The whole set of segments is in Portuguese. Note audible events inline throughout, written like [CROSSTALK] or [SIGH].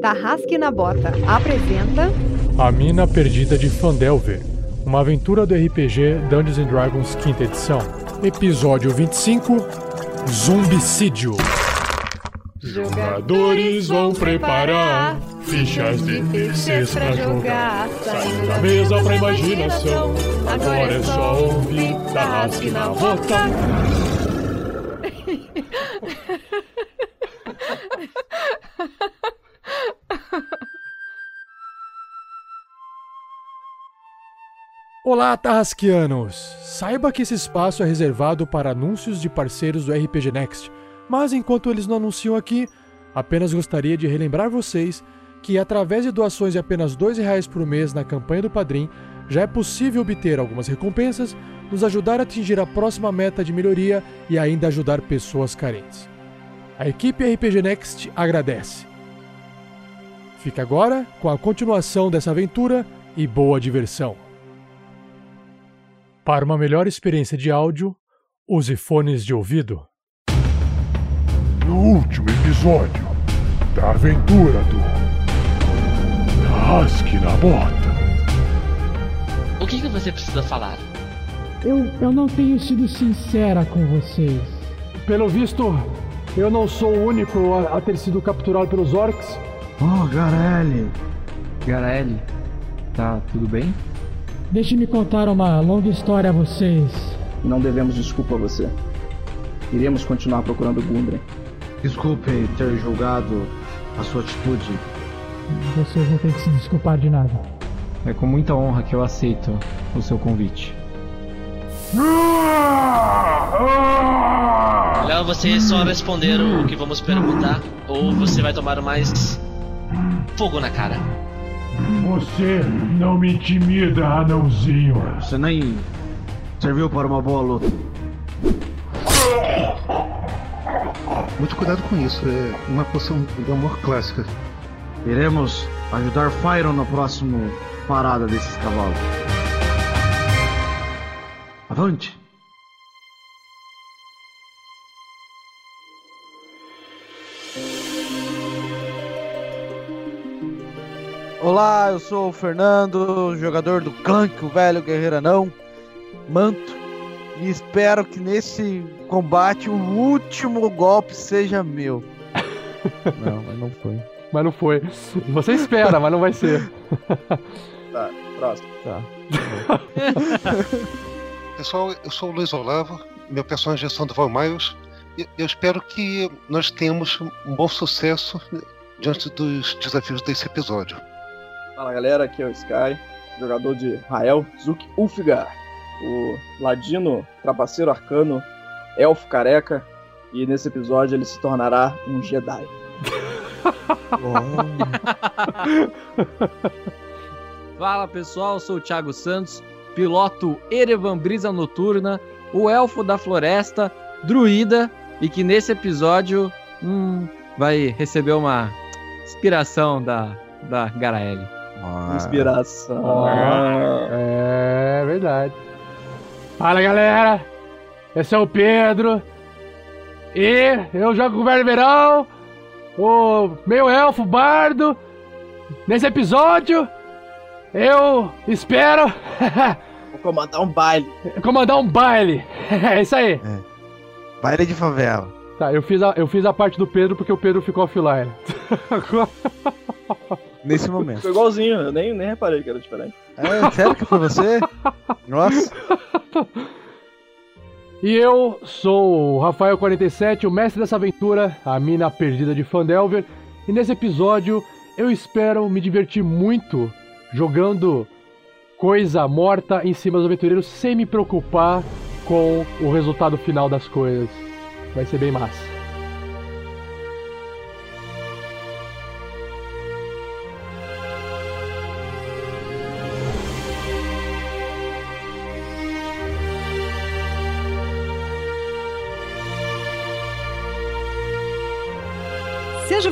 Tarrasque na Bota apresenta A Mina Perdida de Fandelver, uma aventura do RPG Dungeons and Dragons quinta edição. Episódio 25 Zumbicídio. Jogadores vão preparar fichas de terceiros pra jogar. Saindo da mesa pra imaginação. Agora é só ouvir Tarrasque na Bota. [LAUGHS] Olá, Tarrasquianos! Saiba que esse espaço é reservado para anúncios de parceiros do RPG Next, mas enquanto eles não anunciam aqui, apenas gostaria de relembrar vocês que através de doações de apenas R$ 2,00 por mês na campanha do Padrim, já é possível obter algumas recompensas, nos ajudar a atingir a próxima meta de melhoria e ainda ajudar pessoas carentes. A equipe RPG Next agradece. Fica agora com a continuação dessa aventura e boa diversão. Para uma melhor experiência de áudio, use fones de ouvido. No último episódio da aventura do Tarrasque na Bota. O que, que você precisa falar? Eu, eu não tenho sido sincera com vocês. Pelo visto, eu não sou o único a, a ter sido capturado pelos orcs. Oh, Garelli. Garaele, tá tudo bem? Deixe-me contar uma longa história a vocês. Não devemos desculpa a você. Iremos continuar procurando Gundren. Desculpe ter julgado a sua atitude. Vocês não têm que se desculpar de nada. É com muita honra que eu aceito o seu convite. Melhor você só responder o que vamos perguntar, ou você vai tomar mais fogo na cara. Você não me intimida, anãozinho. Você nem serviu para uma boa luta. Muito cuidado com isso, é uma poção do amor clássica. Iremos ajudar Fyron na próxima parada desses cavalos. Avante! Olá, eu sou o Fernando, jogador do Clank, o velho guerreiro anão, manto, e espero que nesse combate o último golpe seja meu. [LAUGHS] Não, mas não foi. Mas não foi. Você espera, mas não vai ser. [LAUGHS] Tá, próximo. Tá. Pessoal, eu sou o Luiz Olavo, meu personagem é Sandoval Miles. e Eu espero que nós tenhamos um bom sucesso diante dos desafios desse episódio. Fala galera, aqui é o Sky, jogador de Rael Zuk Ulfgar, o ladino, trapaceiro arcano, elfo careca, e nesse episódio ele se tornará um Jedi. [LAUGHS] Fala pessoal, sou o Thiago Santos, piloto Erevan Brisa Noturna, o elfo da floresta, druida, e que nesse episódio hum, vai receber uma inspiração da, da Garaele. Inspiração. É verdade. Fala galera, esse é o Pedro. E eu jogo com o Verão, o meio elfo bardo. Nesse episódio, eu espero [LAUGHS] Vou comandar um baile. comandar um baile. [LAUGHS] É isso aí. Baile de favela. Tá, eu fiz, a, eu fiz a parte do Pedro porque o Pedro ficou offline. [LAUGHS] Nesse momento. Ficou igualzinho, eu nem, nem reparei que era diferente. É, sério que foi você? [LAUGHS] Nossa. E eu sou o Rafael47, o mestre dessa aventura, a mina perdida de Fandelver. E nesse episódio eu espero me divertir muito jogando coisa morta em cima dos aventureiros sem me preocupar com o resultado final das coisas. Vai ser bem massa.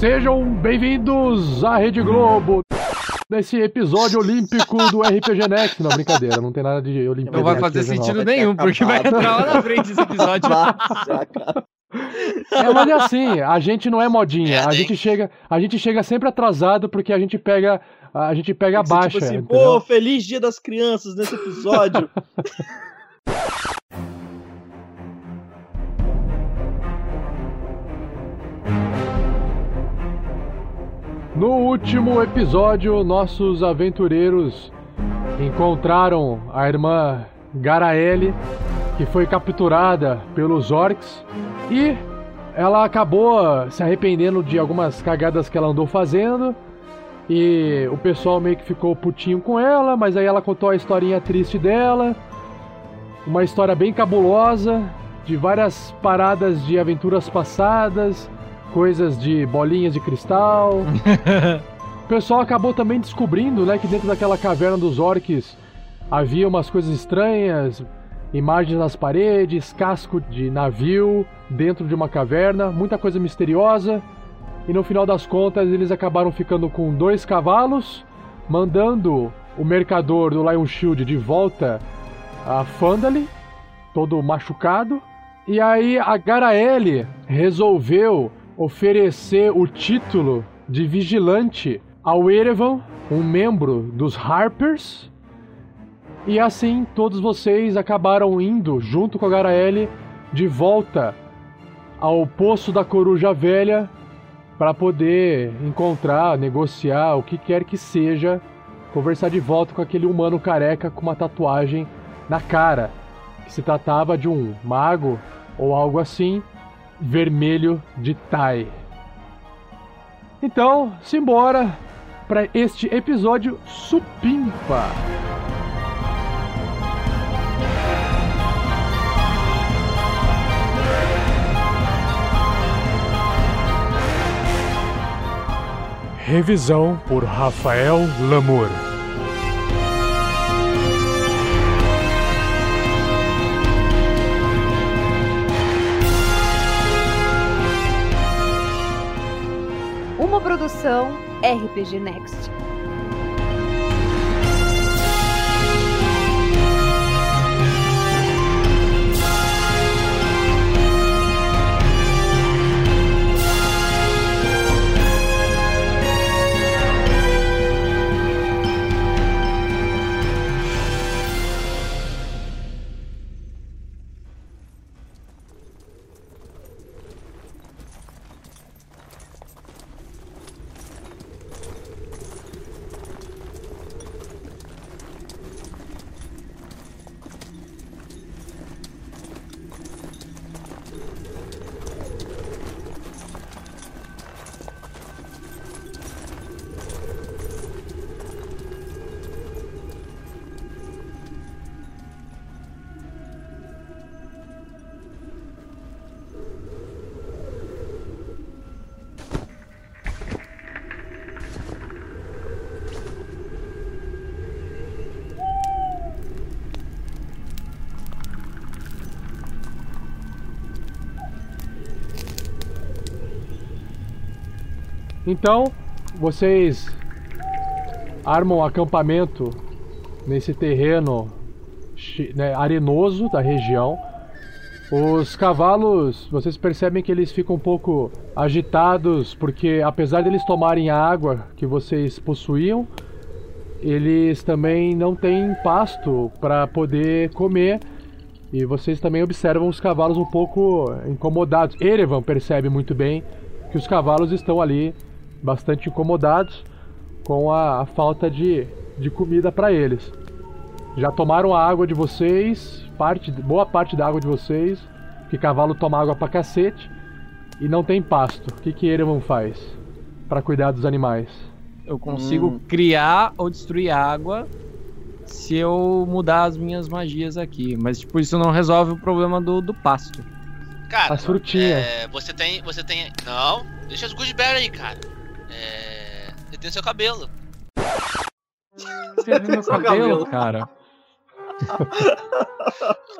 Sejam bem-vindos à Rede Globo. Nesse episódio olímpico do RPG Next. Não, brincadeira, não tem nada de Olimpíada. Não vai fazer Next, sentido não. nenhum, porque vai entrar lá na frente esse episódio. É, mas é assim, a gente não é modinha. A gente chega, a gente chega sempre atrasado porque a gente pega, a gente pega a baixa. tipo assim, pô, feliz dia das crianças nesse episódio. [LAUGHS] No último episódio, nossos aventureiros encontraram a irmã Garaele, que foi capturada pelos orcs, e ela acabou se arrependendo de algumas cagadas que ela andou fazendo. E o pessoal meio que ficou putinho com ela, mas aí ela contou a historinha triste dela. Uma história bem cabulosa, de várias paradas de aventuras passadas, coisas de bolinhas de cristal. [LAUGHS] o pessoal acabou também descobrindo, né, que dentro daquela caverna dos orcs havia umas coisas estranhas, imagens nas paredes, casco de navio dentro de uma caverna, muita coisa misteriosa. E no final das contas, eles acabaram ficando com dois cavalos, mandando o mercador do Lion Shield de volta a Fandali, todo machucado. E aí a Garaele resolveu oferecer o título de vigilante ao Erevan, um membro dos Harpers. E assim todos vocês acabaram indo, junto com a Garaele, de volta ao Poço da Coruja Velha para poder encontrar, negociar, o que quer que seja, conversar de volta com aquele humano careca com uma tatuagem na cara, que se tratava de um mago ou algo assim, vermelho de Tai. Então, simbora para este episódio supimpa. Revisão por Rafael Lamour. Produção RPG Next. Então, vocês armam acampamento nesse terreno né, arenoso da região. Os cavalos, vocês percebem que eles ficam um pouco agitados porque apesar deles tomarem a água que vocês possuíam, eles também não têm pasto para poder comer. E vocês também observam os cavalos um pouco incomodados. Erevan percebe muito bem que os cavalos estão ali bastante incomodados com a, a falta de, de comida para eles. Já tomaram a água de vocês, parte, boa parte da água de vocês, que cavalo toma água pra cacete e não tem pasto. O que que Erevan faz para cuidar dos animais? Eu consigo criar ou destruir água se eu mudar as minhas magias aqui. Mas, tipo, isso não resolve o problema do, do pasto. Cara, As frutinhas. é, você tem. Você tem. Não, deixa as gooseberry aí, cara. É. Você tem seu cabelo. Você viu meu Seu cabelo, cabelo. cara?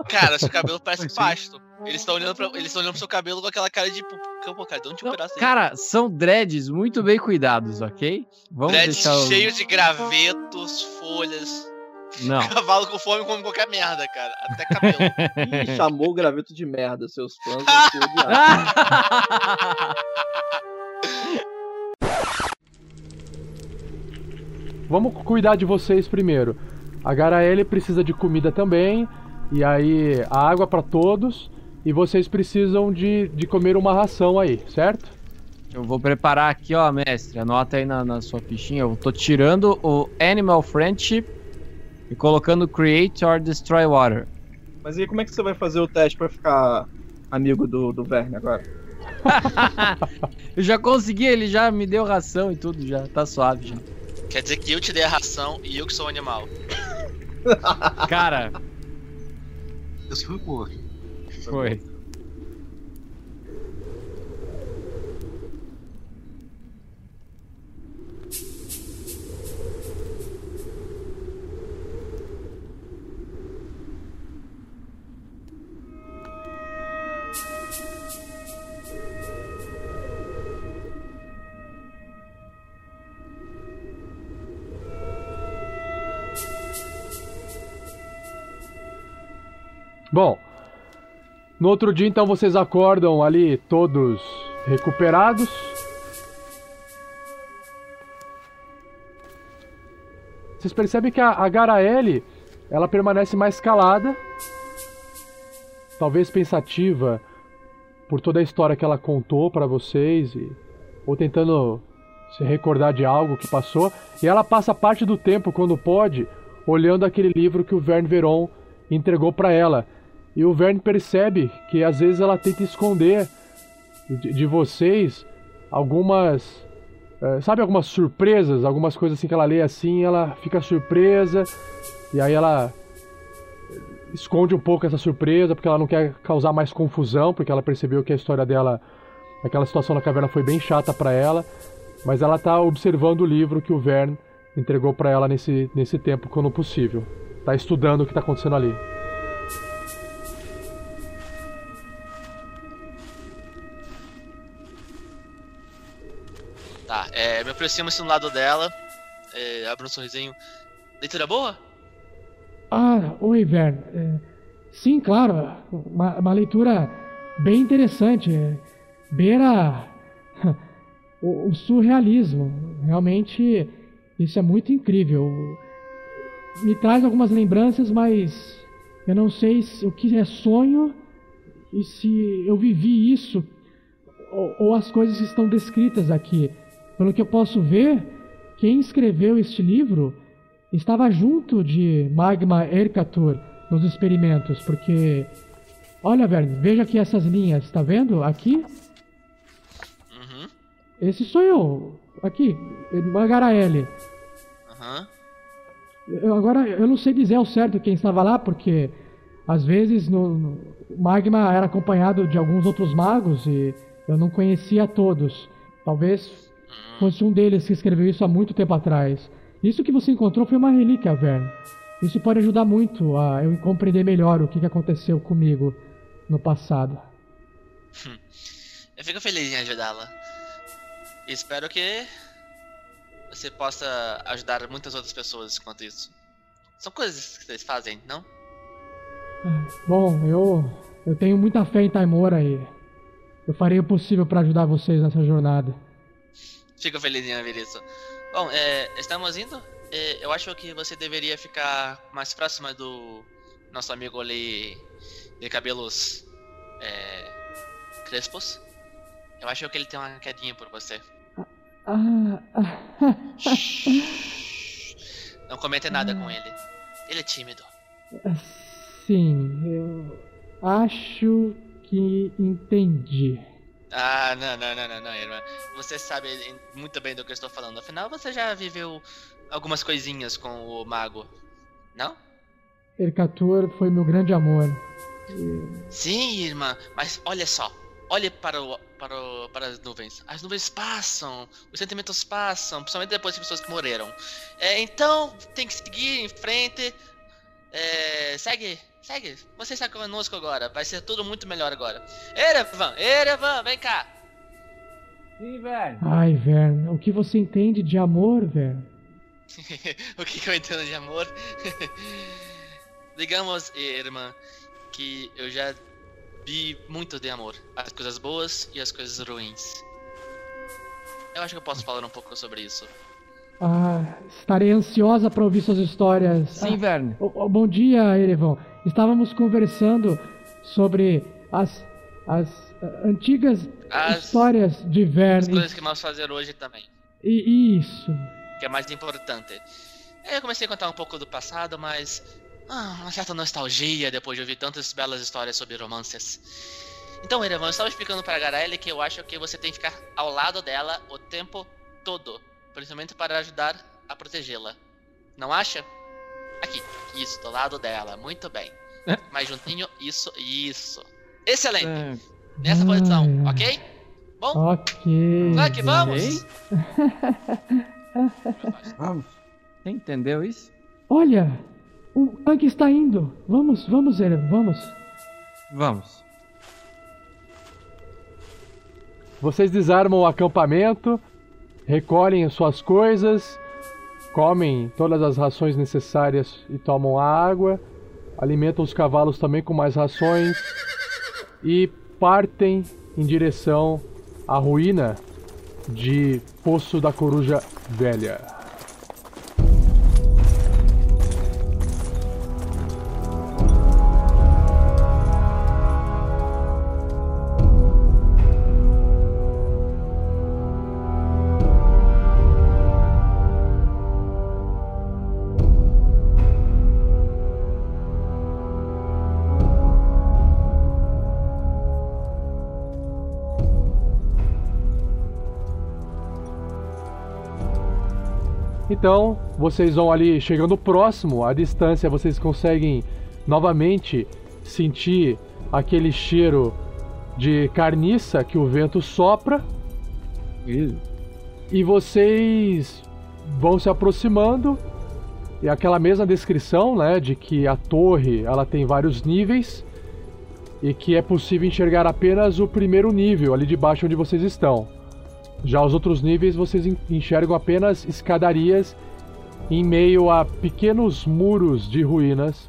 Cara, seu cabelo [LAUGHS] parece pasto. Eles estão olhando, pra, eles estão olhando pro seu cabelo com aquela cara de. Pô, cara, um tipo pedaço aí. Cara, são dreads muito bem cuidados, ok? Vamos Dreads deixar o... cheios de gravetos, folhas. Não. [LAUGHS] Cavalo com fome come qualquer merda, cara. Até cabelo. Ih, chamou o graveto de merda, seus fãs [LAUGHS] Vamos cuidar de vocês primeiro. A Garaele precisa de comida também, e aí a água para todos, e vocês precisam de, de comer uma ração aí, certo? Eu vou preparar aqui, ó, mestre. Anota aí na, na sua fichinha. Eu tô tirando o Animal Friendship e colocando Create or Destroy Water. Mas e como é que você vai fazer o teste pra ficar amigo do, do Verne agora? [LAUGHS] Eu já consegui, ele já me deu ração e tudo, já tá suave já. Quer dizer que eu te dei a ração e eu que sou o animal. Cara, Isso foi boa. foi. Bom, no outro dia então vocês acordam ali todos recuperados. Vocês percebem que a, a Garaele, ela permanece mais calada, talvez pensativa por toda a história que ela contou pra vocês e ou tentando se recordar de algo que passou, e ela passa parte do tempo quando pode olhando aquele livro que o Verne Veron entregou pra ela. E o Verne percebe que às vezes ela tenta esconder de, de vocês algumas. eh, sabe, algumas surpresas, algumas coisas assim que ela lê assim, ela fica surpresa, e aí ela esconde um pouco essa surpresa, porque ela não quer causar mais confusão, porque ela percebeu que a história dela, aquela situação na caverna foi bem chata pra ela, mas ela tá observando o livro que o Verne entregou pra ela nesse, nesse tempo quando possível. Tá estudando o que tá acontecendo ali. Tá, é, me aproximo assim do lado dela. É, abro um sorrisinho. Leitura boa? Ah, oi, Vern. É, sim, claro. Uma, uma leitura bem interessante. é, Beira [LAUGHS] o, o surrealismo. Realmente, isso é muito incrível. Me traz algumas lembranças, mas eu não sei se, o que é sonho e se eu vivi isso ou, ou as coisas que estão descritas aqui. Pelo que eu posso ver, quem escreveu este livro estava junto de Magma Erkatur nos experimentos, porque olha, Verne, veja aqui essas linhas, está vendo? Aqui, Uhum, esse sou eu, aqui, Magaraele. aham. Eu, agora eu não sei dizer ao certo quem estava lá, porque às vezes no, no- Magma era acompanhado de alguns outros magos e eu não conhecia todos. Talvez fosse um deles que escreveu isso há muito tempo atrás. Isso que você encontrou foi uma relíquia, Vern. Isso pode ajudar muito a eu compreender melhor o que aconteceu comigo no passado. Eu fico feliz em ajudá-la. Espero que você possa ajudar muitas outras pessoas quanto isso. São coisas que vocês fazem, não? Bom, eu eu tenho muita fé em Taimora e eu farei o possível para ajudar vocês nessa jornada. Fico feliz em ouvir isso. Bom, é, estamos indo. É, eu acho que você deveria ficar mais próxima do nosso amigo ali de cabelos é, crespos. Eu acho que ele tem uma quedinha por você. Ah, Não comente nada com ele. Ele é tímido. sim, eu acho que entendi. Ah, não, não, não, não, não, irmã. Você sabe muito bem do que eu estou falando. Afinal, você já viveu algumas coisinhas com o mago, não? Ercatur foi meu grande amor. Sim, irmã, mas olha só. Olhe para, o, para, o, para as nuvens. As nuvens passam, os sentimentos passam, principalmente depois de pessoas que morreram. É, então, tem que seguir em frente. É, segue, segue. Você está conosco agora. Vai ser tudo muito melhor agora. Erevan, Erevan, vem cá. Sim, velho. Ai, Vern, o que você entende de amor, Vern? [LAUGHS] o que, que eu entendo de amor? [LAUGHS] Digamos, irmã, que eu já vi muito de amor. As coisas boas e as coisas ruins. Eu acho que eu posso falar um pouco sobre isso. Ah, estarei ansiosa para ouvir suas histórias. Sim, ah, Verne. oh, oh, bom dia, Erevon. Estávamos conversando sobre as, as uh, antigas As- histórias de As Verne. coisas que vamos fazer hoje também. E isso. que é mais importante. É, Eu comecei a contar um pouco do passado, mas. Ah, uma certa nostalgia depois de ouvir tantas belas histórias sobre romances. Então, Erevan, eu estava explicando para a Garelle que eu acho que você tem que ficar ao lado dela o tempo todo, principalmente para ajudar a protegê-la. Não acha? Aqui, isso, do lado dela, muito bem. [LAUGHS] Mais juntinho, isso, isso. Excelente! Nessa posição, ok? Bom, Ok. vai que vamos! [LAUGHS] Vamos. Você entendeu isso? Olha, o tanque está indo. Vamos, vamos, Erevon, vamos. Vamos. Vocês desarmam o acampamento, recolhem as suas coisas, comem todas as rações necessárias e tomam água, alimentam os cavalos também com mais rações e partem em direção à ruína de Poço da Coruja Velha. Então, vocês vão ali chegando próximo, à distância vocês conseguem novamente sentir aquele cheiro de carniça que o vento sopra. E vocês vão se aproximando e aquela mesma descrição, né, de que a torre, ela tem vários níveis e que é possível enxergar apenas o primeiro nível ali de baixo onde vocês estão. Já os outros níveis vocês en- enxergam apenas escadarias em meio a pequenos muros de ruínas.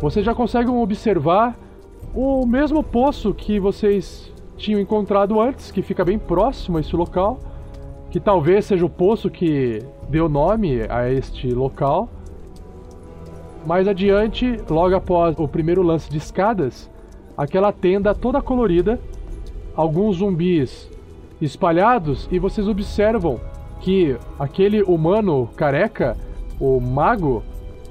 Vocês já conseguem observar o mesmo poço que vocês tinham encontrado antes, que fica bem próximo a esse local que talvez seja o poço que deu nome a este local. Mais adiante, logo após o primeiro lance de escadas, aquela tenda toda colorida, alguns zumbis espalhados e vocês observam que aquele humano careca, o mago,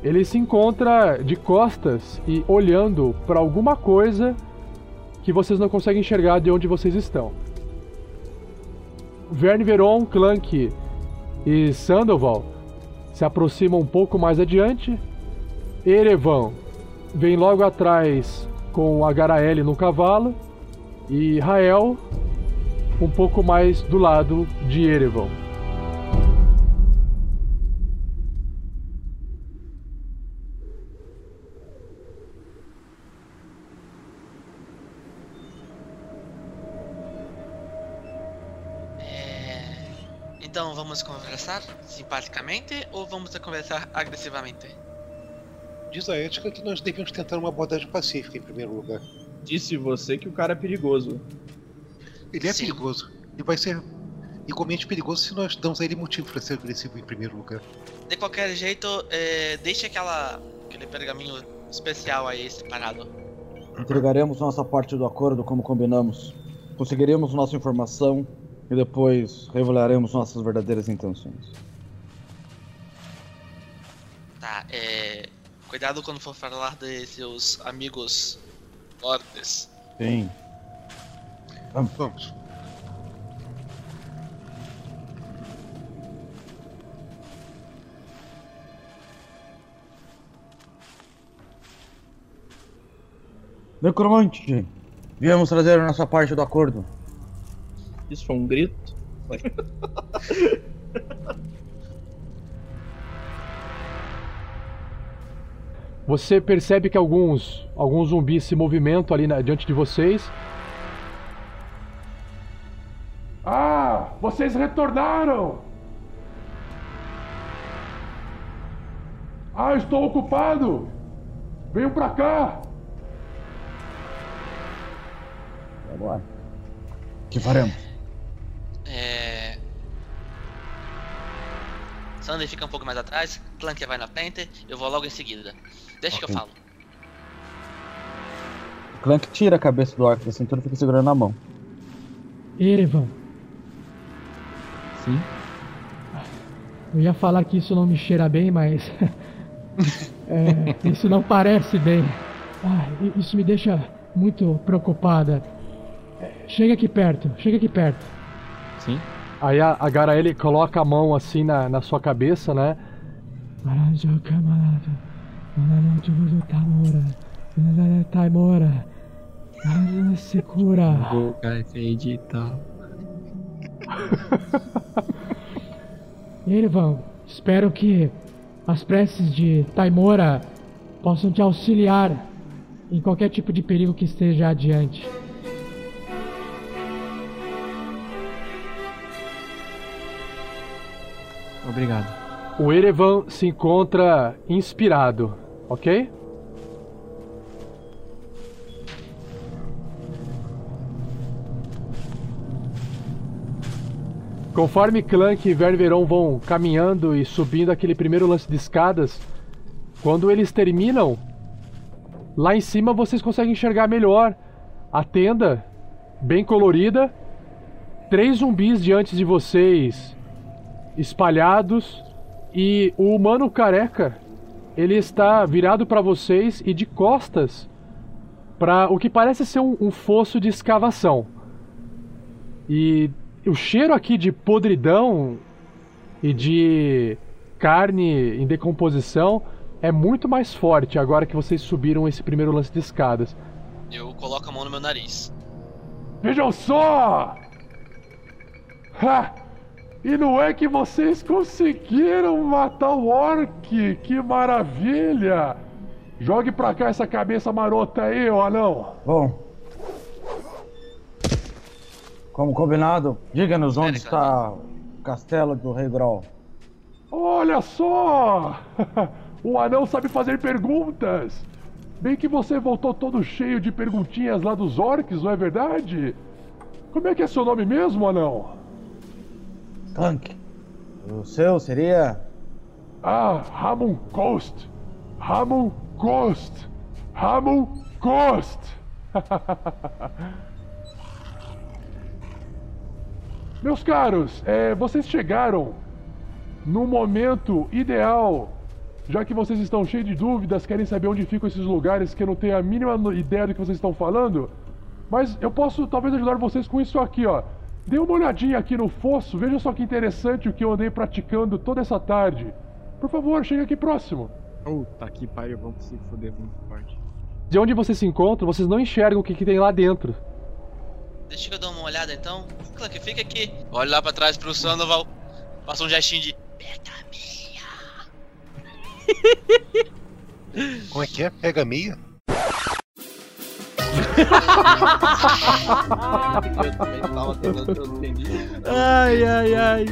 ele se encontra de costas e olhando para alguma coisa que vocês não conseguem enxergar de onde vocês estão. Verne Veron, Clank e Sandoval se aproximam um pouco mais adiante. Erevan vem logo atrás com a Garaele no cavalo. E Rael um pouco mais do lado de Erevan. Então vamos conversar simpaticamente ou vamos conversar agressivamente? Diz a ética que nós devemos tentar uma abordagem pacífica em primeiro lugar. Disse você que o cara é perigoso. Ele é perigoso. Ele vai ser igualmente perigoso se nós damos a ele motivo para ser agressivo em primeiro lugar. De qualquer jeito, é, deixe aquela, aquele pergaminho especial aí separado. Entregaremos nossa parte do acordo como combinamos. Conseguiremos nossa informação e depois revelaremos nossas verdadeiras intenções. Tá, é. Cuidado quando for falar de seus amigos lordes. Sim. Vamos. Vamos. Necromante, viemos trazer a nossa parte do acordo. Isso foi um grito? [LAUGHS] Você percebe que alguns, alguns zumbis se movimentam ali na, diante de vocês. Ah, vocês retornaram! Ah, estou ocupado! Venham pra cá! Agora. O que faremos? É... Sander fica um pouco mais atrás, Clank vai na frente, eu vou logo em seguida. Deixa que eu falo. Clank tira a cabeça do arco da cintura e fica segurando na mão. Erevan, Sim. eu ia falar que isso não me cheira bem, mas. [LAUGHS] é, isso não parece bem. Ah, isso me deixa muito preocupada. É, Chega aqui perto, chega aqui perto. Sim. Aí a, a Garaele coloca a mão assim na, na sua cabeça, né? Taimora. Fade e tal. Erevan, espero que as preces de Taimora possam te auxiliar em qualquer tipo de perigo que esteja adiante. Obrigado. O Erevan se encontra inspirado, ok? Conforme Clank e Ververon vão caminhando e subindo aquele primeiro lance de escadas, quando eles terminam, lá em cima vocês conseguem enxergar melhor a tenda, bem colorida, três zumbis diante de vocês, espalhados, e o humano careca, ele está virado para vocês e de costas para o que parece ser um, um fosso de escavação. E o cheiro aqui de podridão e de carne em decomposição é muito mais forte agora que vocês subiram esse primeiro lance de escadas. Eu coloco a mão no meu nariz. Vejam só! Ha! E não é que vocês conseguiram matar o orc! Que maravilha! Jogue pra cá essa cabeça marota aí, ô anão! Bom. Como combinado, diga-nos onde está o castelo do Rei Grol. Olha só! [LAUGHS] o anão sabe fazer perguntas! Bem que você voltou todo cheio de perguntinhas lá dos orcs, não é verdade? Como é que é seu nome mesmo, anão? Clank. O seu seria. Ah, Ramon Coast! Ramon Coast! Ramon Coast! [LAUGHS] Meus caros, é, vocês chegaram no momento ideal, já que vocês estão cheios de dúvidas, querem saber onde ficam esses lugares que eu não tenho a mínima ideia do que vocês estão falando. Mas eu posso talvez ajudar vocês com isso aqui, ó. Dê uma olhadinha aqui no fosso, veja só que interessante o que eu andei praticando toda essa tarde. Por favor, chegue aqui próximo. Puta que pariu, vamos se foder muito forte. De onde vocês se encontram, vocês não enxergam o que, que tem lá dentro. Deixa que eu dar uma olhada então. Clank, fica aqui. Olha lá pra trás pro Sandoval. Passa um gestinho de. [LAUGHS] Como é que é? Pega a meia? Ai, ai, ai.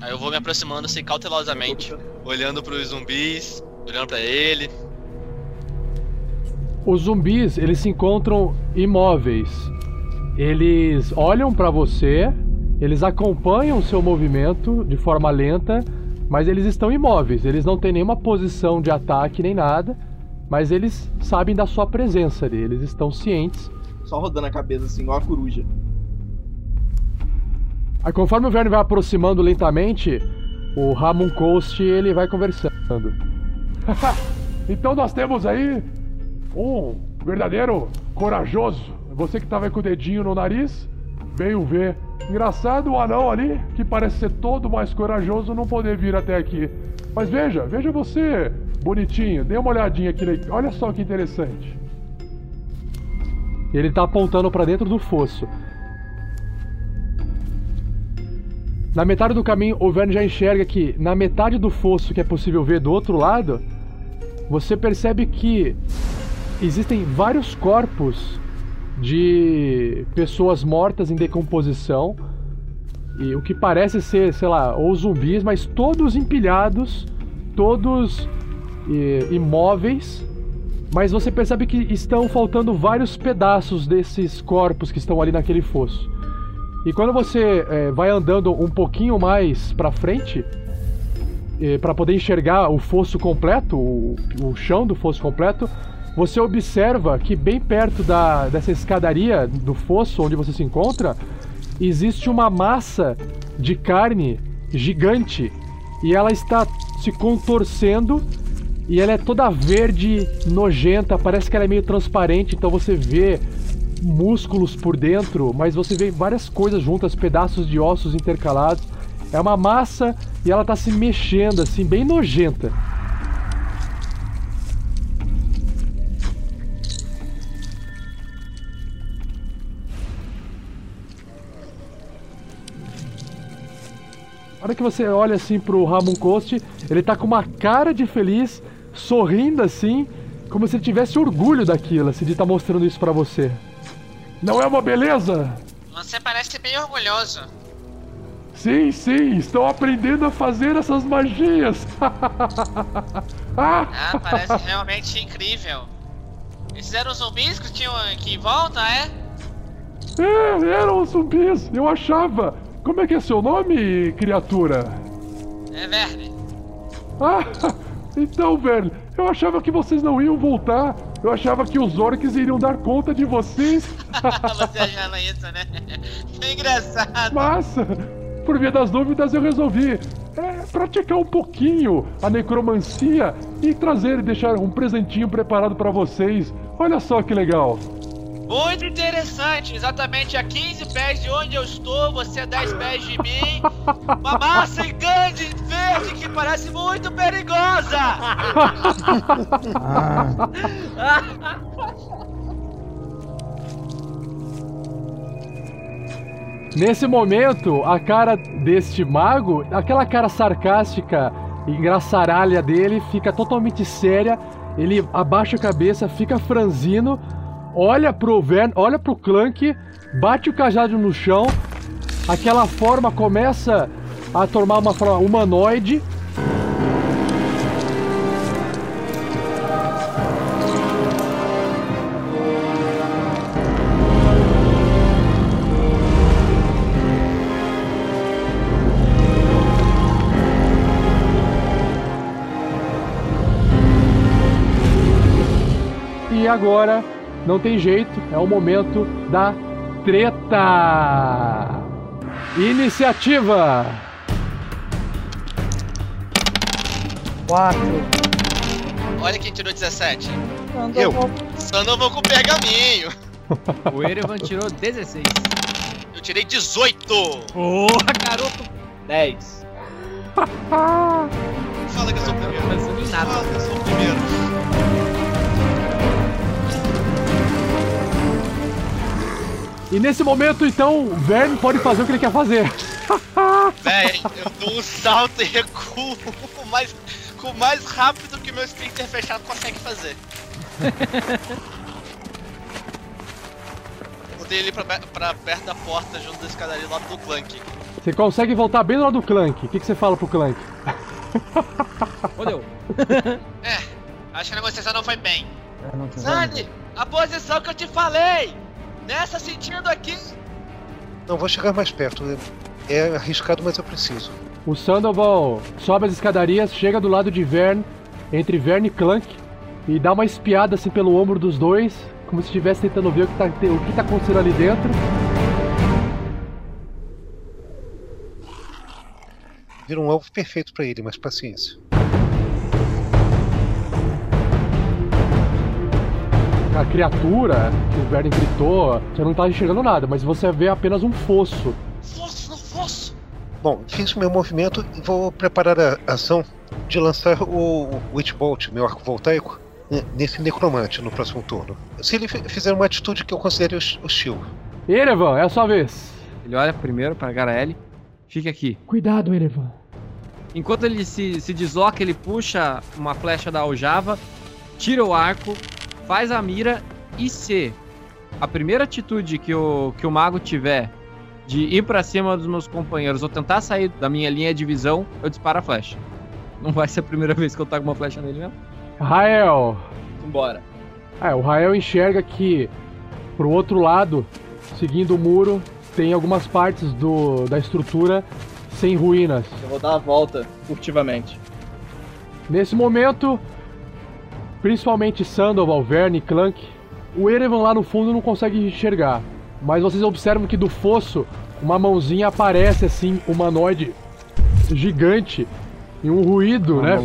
Aí eu vou me aproximando assim cautelosamente, olhando pros zumbis, olhando pra ele. Os zumbis, eles se encontram imóveis. Eles olham pra você, eles acompanham o seu movimento de forma lenta, mas eles estão imóveis. Eles não têm nenhuma posição de ataque nem nada, mas eles sabem da sua presença ali, eles estão cientes. Só rodando a cabeça assim, igual a coruja. Aí conforme o Verne vai aproximando lentamente, o Ramon Coast ele vai conversando. [LAUGHS] então nós temos aí um verdadeiro corajoso. Você que tava aí com o dedinho no nariz, veio ver. Engraçado o anão ali, que parece ser todo mais corajoso, não poder vir até aqui. Mas veja, veja você, bonitinho, dê uma olhadinha aqui. Olha só que interessante. Ele tá apontando pra dentro do fosso. Na metade do caminho, o Verne já enxerga que na metade do fosso que é possível ver do outro lado, você percebe que existem vários corpos de pessoas mortas em decomposição. E o que parece ser, sei lá, ou zumbis, mas todos empilhados, todos eh, imóveis. Mas você percebe que estão faltando vários pedaços desses corpos que estão ali naquele fosso. E quando você eh, vai andando um pouquinho mais pra frente, para poder enxergar o fosso completo, o, o chão do fosso completo, você observa que bem perto da, dessa escadaria do fosso onde você se encontra, existe uma massa de carne gigante e ela está se contorcendo e ela é toda verde, nojenta, parece que ela é meio transparente, então você vê músculos por dentro, mas você vê várias coisas juntas, pedaços de ossos intercalados. É uma massa e ela tá se mexendo assim, bem nojenta. Hora que você olha assim pro Ramon Coast, ele tá com uma cara de feliz, sorrindo assim, como se ele tivesse orgulho daquilo, assim, de estar mostrando isso pra você. Não é uma beleza? Você parece bem orgulhoso. Sim, sim, estão aprendendo a fazer essas magias. [LAUGHS] Ah, parece realmente incrível. Esses eram os zumbis que tinham aqui em volta, é? É, eram os zumbis, eu achava. Como é que é seu nome, criatura? É Verne. Ah, [LAUGHS] então, velho, eu achava que vocês não iam voltar. Eu achava que os orcs iriam dar conta de vocês. [LAUGHS] Você achava isso, né? [LAUGHS] Que engraçado. Mas, por via das dúvidas, eu resolvi é, praticar um pouquinho a necromancia e trazer e deixar um presentinho preparado pra vocês. Olha só que legal. Muito interessante, exatamente a 15 pés de onde eu estou, você a 10 pés de mim. Uma massa grande verde que parece muito perigosa. [LAUGHS] Nesse momento, a cara deste mago, aquela cara sarcástica e engraçaralha dele, fica totalmente séria. Ele abaixa a cabeça, fica franzino, olha pro Vern, olha pro Clank, bate o cajado no chão. Aquela forma começa a tomar uma forma humanoide. E agora, não tem jeito, é o momento da treta. Iniciativa. Quatro. Olha quem tirou 17. Eu. Só não vou com pergaminho. O Erevan tirou 16. Eu tirei 18. Porra, garoto! 10. [LAUGHS] Fala que eu sou o primeiro. Fala que eu sou o primeiro. E nesse momento, então, o Vern pode fazer o que ele quer fazer. [LAUGHS] Véi, eu dou um salto e recuo o mais, com mais rápido que meu splinter fechado consegue fazer. Botei ele pra, pra perto da porta, junto da escadaria lá do Clank. Você consegue voltar bem no lado do Clank. O que, que você fala pro Clank? [LAUGHS] Fodeu. É, acho que a negociação não foi bem. Sandy, a posição que eu te falei! Nessa sentindo aqui! Não vou chegar mais perto. É arriscado, mas eu preciso. O Sandoval sobe as escadarias, chega do lado de Vern, entre Vern e Clank, e dá uma espiada assim pelo ombro dos dois, como se estivesse tentando ver o que tá, o que tá acontecendo ali dentro. Vira um alvo perfeito pra ele, mas paciência. A criatura que o Vern gritou, você não tá enxergando nada, mas você vê apenas um fosso. Fosso, não fosso! Bom, fiz meu movimento e vou preparar a ação de lançar o Witchbolt, meu arco voltaico, né, nesse necromante no próximo turno. Se ele fizer uma atitude que eu considere hostil. Erevan, é a sua vez. Ele olha primeiro para Garaele. Fica aqui. Cuidado, Erevan. Enquanto ele se, se desloca, ele puxa uma flecha da aljava, tira o arco, faz a mira e se a primeira atitude que o, que o mago tiver de ir para cima dos meus companheiros ou tentar sair da minha linha de visão, eu disparo a flecha. Não vai ser a primeira vez que eu taco uma flecha nele mesmo. Rael. Vambora. É, o Rael enxerga que pro outro lado, seguindo o muro, tem algumas partes do, da estrutura sem ruínas. Eu vou dar a volta furtivamente. Nesse momento, principalmente Sandoval, Verne e Clank, o Erevan lá no fundo não consegue enxergar. Mas vocês observam que do fosso, uma mãozinha aparece assim, humanoide gigante, e um ruído, né?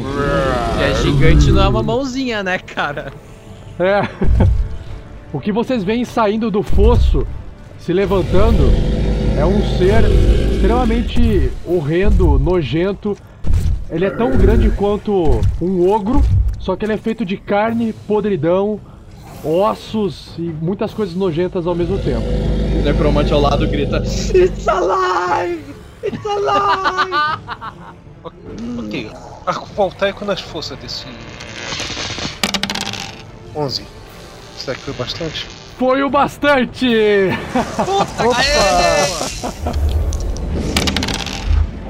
Que é gigante não é uma mãozinha, né, cara? É. [LAUGHS] O que vocês veem saindo do fosso, se levantando, é um ser extremamente horrendo, nojento. Ele é tão grande quanto um ogro, só que ele é feito de carne, podridão, ossos e muitas coisas nojentas ao mesmo tempo. O necromante ao lado grita: It's alive! It's alive! [LAUGHS] ok, arco voltaico nas forças desse. 11. Será que foi bastante? Foi o bastante! Puta Opa!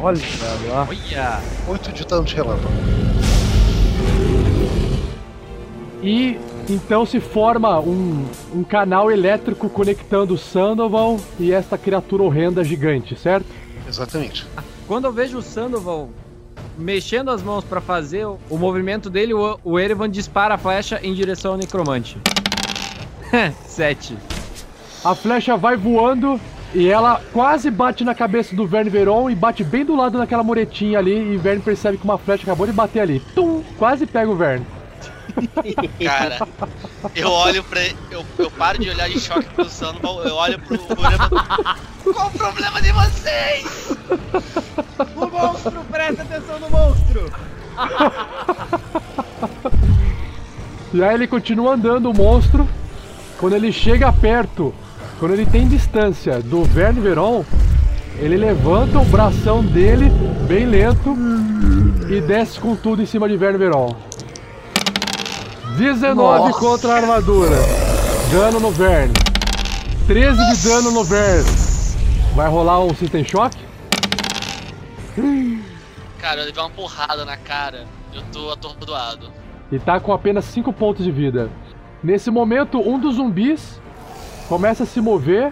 Olha lá. Olha! 8 de dano de relâmpago. E então se forma um, um canal elétrico conectando Sandoval e esta criatura horrenda gigante, certo? Exatamente. Quando eu vejo o Sandoval mexendo as mãos para fazer o, o movimento dele, o, o Erevan dispara a flecha em direção ao necromante. [LAUGHS] Sete. A flecha vai voando e ela quase bate na cabeça do Verne Veron e bate bem do lado daquela muretinha ali. E Verne percebe que uma flecha acabou de bater ali. Tum! Quase pega o Verne. [LAUGHS] Cara, eu olho pra ele, eu, eu paro de olhar em choque pro Sandoval, eu olho pro Erevan. Qual o problema de vocês? O monstro, presta atenção no monstro! [LAUGHS] E aí ele continua andando, o monstro. Quando ele chega perto, quando ele tem distância do Verne Veron, ele levanta o bração dele, bem lento, e desce com tudo em cima de Verne Veron. 19 Nossa. contra a armadura. Dano no Verne. 13 de dano no Verne. Vai rolar um System Shock? Cara, eu levei uma porrada na cara, eu tô atordoado. E tá com apenas 5 pontos de vida. Nesse momento, um dos zumbis começa a se mover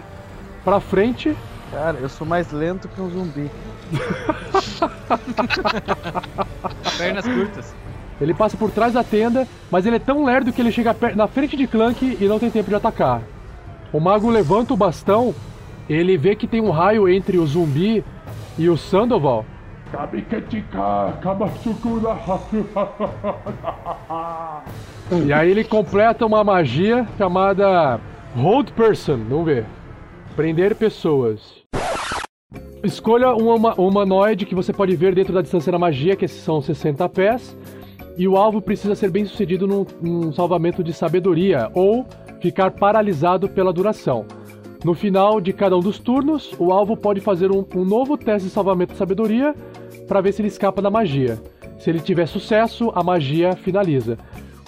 pra frente. Cara, eu sou mais lento que um zumbi. [LAUGHS] Pernas curtas. Ele passa por trás da tenda, mas ele é tão lerdo que ele chega na frente de Clank e não tem tempo de atacar. O mago levanta o bastão, ele vê que tem um raio entre o zumbi e o Sandoval. [LAUGHS] E aí ele completa uma magia chamada Hold Person. Vamos ver. Prender pessoas. Escolha um huma- humanoide que você pode ver dentro da distância da magia, que são 60 pés. E o alvo precisa ser bem sucedido num, num salvamento de sabedoria ou ficar paralisado pela duração. No final de cada um dos turnos, o alvo pode fazer um, um novo teste de salvamento de sabedoria para ver se ele escapa da magia. Se ele tiver sucesso, a magia finaliza.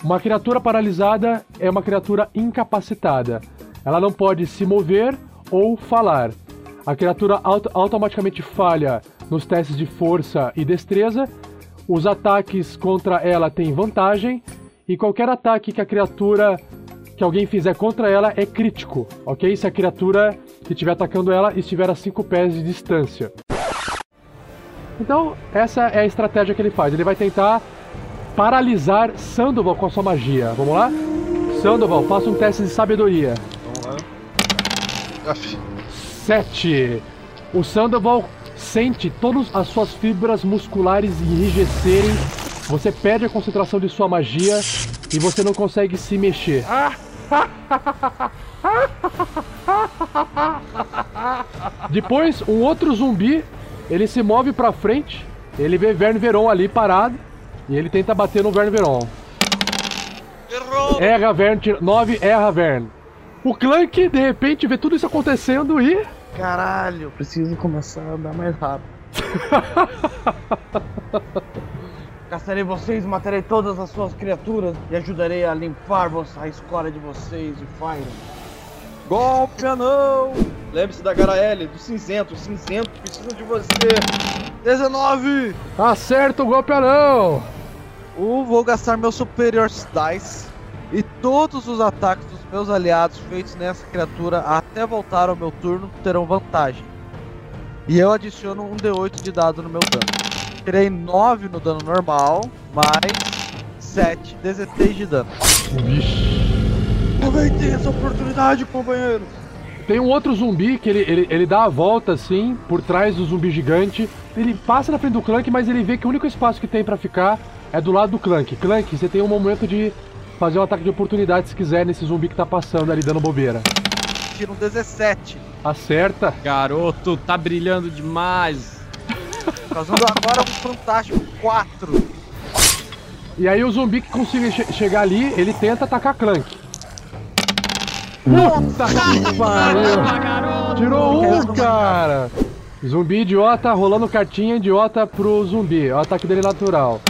Uma criatura paralisada é uma criatura incapacitada. Ela não pode se mover ou falar. A criatura auto- automaticamente falha nos testes de força e destreza. Os ataques contra ela têm vantagem. E qualquer ataque que a criatura que alguém fizer contra ela é crítico, ok? Se a criatura que estiver atacando ela estiver a 5 pés de distância. Então, essa é a estratégia que ele faz. Ele vai tentar paralisar Sandoval com a sua magia. Vamos lá? Sandoval, faça um teste de sabedoria. Vamos lá. Aff. 7. O Sandoval sente todas as suas fibras musculares enrijecerem. Você perde a concentração de sua magia e você não consegue se mexer. Depois, um outro zumbi, Ele se move pra frente, ele vê Verne Veron ali parado, e ele tenta bater no Verne Veron. Erra Verne, tira... 9, erra Verne. O Clank, de repente, vê tudo isso acontecendo e. Caralho, preciso começar a andar mais rápido. [LAUGHS] Caçarei vocês, matarei todas as suas criaturas e ajudarei a limpar a escória de vocês e Fire. Golpe anão! Lembre-se da Garaele, do cinzento. O cinzento precisa de você. 19! Acerta o golpe anão! Eu vou gastar meu Superior Dice e todos os ataques dos meus aliados feitos nessa criatura até voltar ao meu turno terão vantagem. E eu adiciono um D8 de dado no meu dano. Tirei 9 no dano normal, mais 7, 16 de dano. Aproveitei essa oportunidade, companheiro! Tem um outro zumbi que ele, ele, ele dá a volta assim, por trás do zumbi gigante. Ele passa na frente do Clank, mas ele vê que o único espaço que tem pra ficar é do lado do Clank. Clank, você tem um momento de fazer um ataque de oportunidade se quiser nesse zumbi que tá passando ali dando bobeira. Tiro um 17. Acerta. Garoto, tá brilhando demais. Causando agora um fantástico 4. E aí o zumbi que consegue che- chegar ali, ele tenta atacar Clank. Puta que pariu! Tirou um, cara! Zumbi idiota, rolando cartinha idiota pro zumbi. É o ataque dele natural.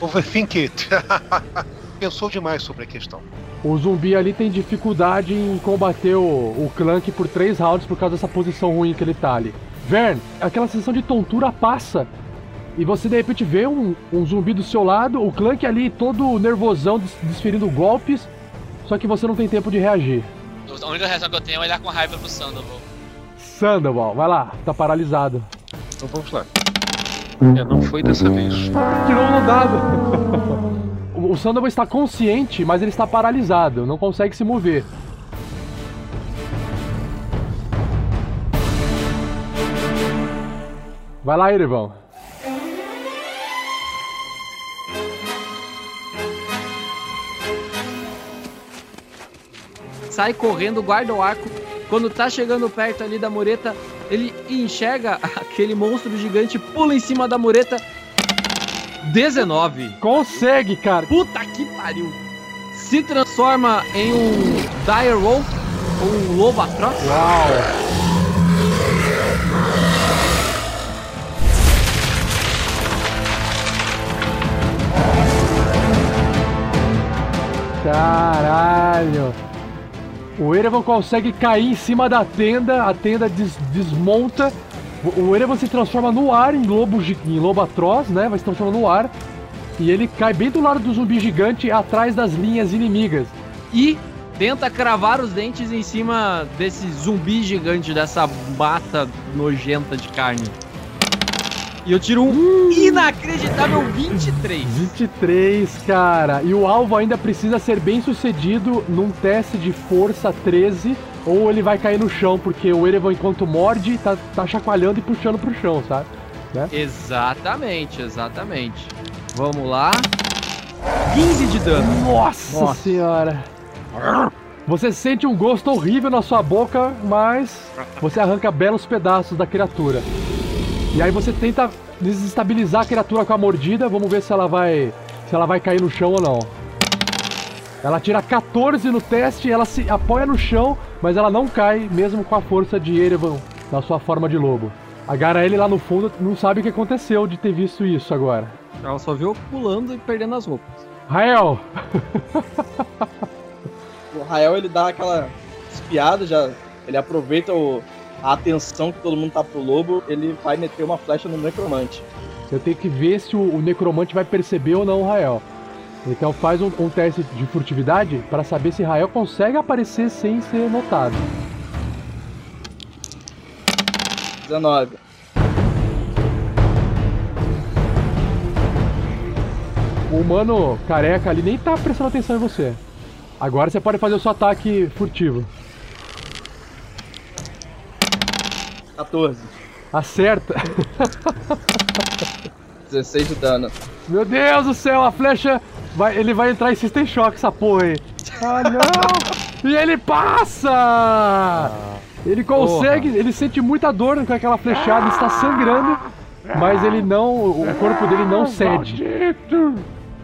Overthink it. [LAUGHS] Pensou demais sobre a questão. O zumbi ali tem dificuldade em combater o, o Clank por três rounds por causa dessa posição ruim que ele tá ali. Vern, aquela sensação de tontura passa. E você de repente vê um, um zumbi do seu lado, o Clank ali todo nervosão, des- desferindo golpes. Só que você não tem tempo de reagir. A única reação que eu tenho é olhar com raiva pro Sandoval. Sandoval, vai lá, tá paralisado. Então vamos lá. É, não foi dessa vez. Tirou no dado. [LAUGHS] O Sandoval está consciente, mas ele está paralisado, não consegue se mover. Vai lá, Erevão. Sai correndo, guarda o arco. Quando tá chegando perto ali da mureta, ele enxerga [LAUGHS] aquele monstro gigante, pula em cima da mureta. 19. Consegue, cara. Puta que pariu. Se transforma em um Dire Wolf, ou um lobo atroz. Uau. Caralho. O Erevan consegue cair em cima da tenda, a tenda des- desmonta. O- Erevan se transforma no ar em lobo, em lobo atroz, né? Vai se transformar no ar. E ele cai bem do lado do zumbi gigante, atrás das linhas inimigas. E tenta cravar os dentes em cima desse zumbi gigante, dessa mata nojenta de carne. E eu tiro um inacreditável 23. 23, cara. E o alvo ainda precisa ser bem sucedido num teste de força 13, ou ele vai cair no chão, porque o Erevan, enquanto morde, tá, tá chacoalhando e puxando pro chão, sabe? Né? Exatamente, exatamente. Vamos lá. 15 de dano. Nossa, Nossa. senhora. Você sente um gosto horrível na sua boca, mas você arranca belos pedaços da criatura. E aí você tenta desestabilizar a criatura com a mordida. Vamos ver se ela vai se ela vai cair no chão ou não. Ela tira 14 no teste, ela se apoia no chão, mas ela não cai, mesmo com a força de Erevan na sua forma de lobo. A Garaele lá no fundo não sabe o que aconteceu de ter visto isso agora. Ela só viu pulando e perdendo as roupas. Rael! [LAUGHS] O Rael ele dá aquela espiada, já ele aproveita o- a atenção que todo mundo tá pro lobo, ele vai meter uma flecha no necromante. Eu tenho que ver se o, o necromante vai perceber ou não o Rael. Então faz um, um teste de furtividade para saber se Rael consegue aparecer sem ser notado. 19. O humano careca ali nem tá prestando atenção em você. Agora você pode fazer o seu ataque furtivo. 14. Acerta. [LAUGHS] 16 de dano. Meu Deus do céu, a flecha. Vai, ele vai entrar em System Shock, essa porra aí. Ah, não! E ele passa! Ele consegue, ele sente muita dor com aquela flechada, está sangrando, mas ele não, o corpo dele não cede.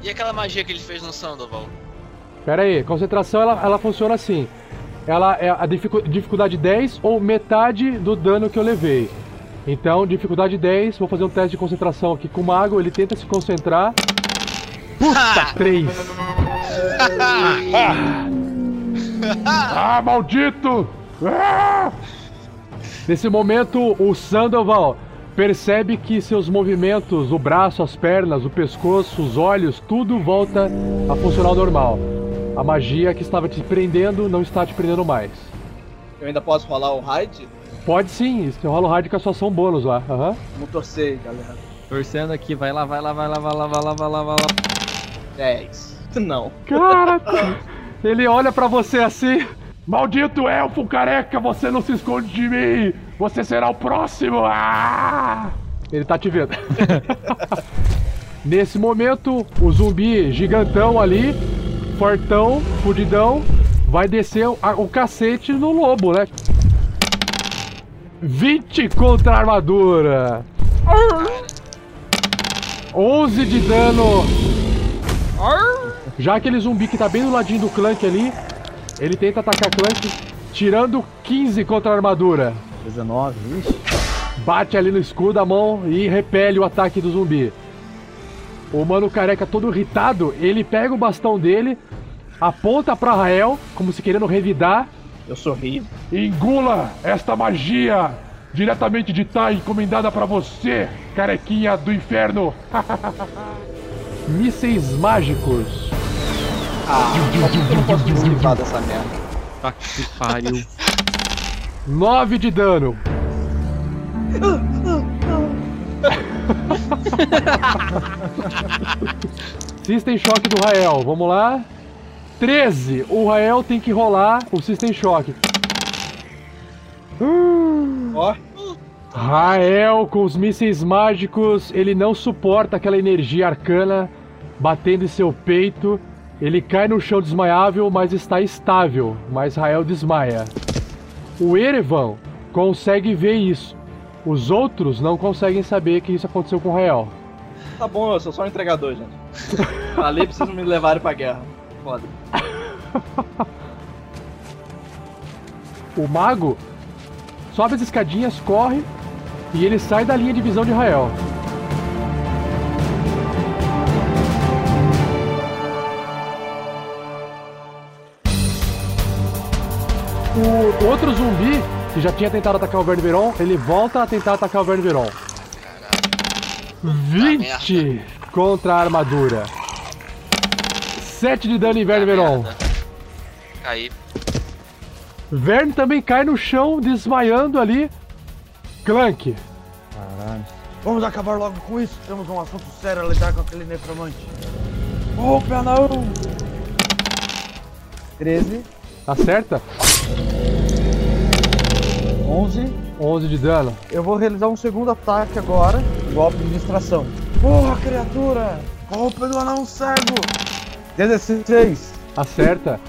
E aquela magia que ele fez no Sandoval? Pera aí, concentração ela, ela funciona assim. Ela é a dificu- dificuldade 10 ou metade do dano que eu levei. Então, dificuldade 10, vou fazer um teste de concentração aqui com o mago, ele tenta se concentrar. Puta, [LAUGHS] 3. Ah, maldito! Ah! Nesse momento, o Sandoval percebe que seus movimentos, o braço, as pernas, o pescoço, os olhos, tudo volta a funcionar ao normal. A magia que estava te prendendo não está te prendendo mais. Eu ainda posso rolar o raid? Pode sim, você rola o raid com a sua ação bônus lá. aham. Vamos torcer, galera. Torcendo aqui, vai lá, vai lá, vai lá, vai lá, vai lá, vai lá, vai lá. 10. Não. Cara, [LAUGHS] ele olha pra você assim. Maldito elfo careca, você não se esconde de mim! Você será o próximo! Ah! Ele tá te vendo. [LAUGHS] Nesse momento, o zumbi gigantão ali, fortão, fudidão, vai descer o, a- o cacete no lobo, né? 20 contra a armadura. 11 de dano. Já aquele zumbi que tá bem do ladinho do Clank ali, ele tenta atacar Clank, tirando 15 contra a armadura. 19, ixi. Bate ali no escudo a mão e repele o ataque do zumbi. O mano careca todo irritado, ele pega o bastão dele, aponta pra Rael, como se querendo revidar. Eu sorri. Engula esta magia diretamente de Tai encomendada pra você, carequinha do inferno! [LAUGHS] Mísseis mágicos. Ah, eu não posso me esquivar dessa merda. Tá que pariu. 9 de dano. System Shock do Rael, vamos lá. 13. O Rael tem que rolar o System Shock. Ó. Rael com os mísseis mágicos, ele não suporta aquela energia arcana batendo em seu peito. Ele cai no chão desmaiável, mas está estável. Mas Rael desmaia. O Erevan consegue ver isso. Os outros não conseguem saber que isso aconteceu com o Rael. Tá bom, eu sou só um entregador, gente. [LAUGHS] Falei pra vocês não me levarem pra guerra. Foda. [LAUGHS] O mago sobe as escadinhas, corre e ele sai da linha de visão de Rael. O outro zumbi que já tinha tentado atacar o Verne Veron, ele volta a tentar atacar o Verne Veron. 20 contra a armadura. 7 de dano em Verne Veron. Caí. Verne também cai no chão, desmaiando ali. Clank. Caralho. Vamos acabar logo com isso. Temos um assunto sério a lidar com aquele necromante. Opa, não! 13, Acerta? 11. 11 de dano. Eu vou realizar um segundo ataque agora. Golpe de distração. Porra, criatura! Golpe do anão cego! 16. Acerta.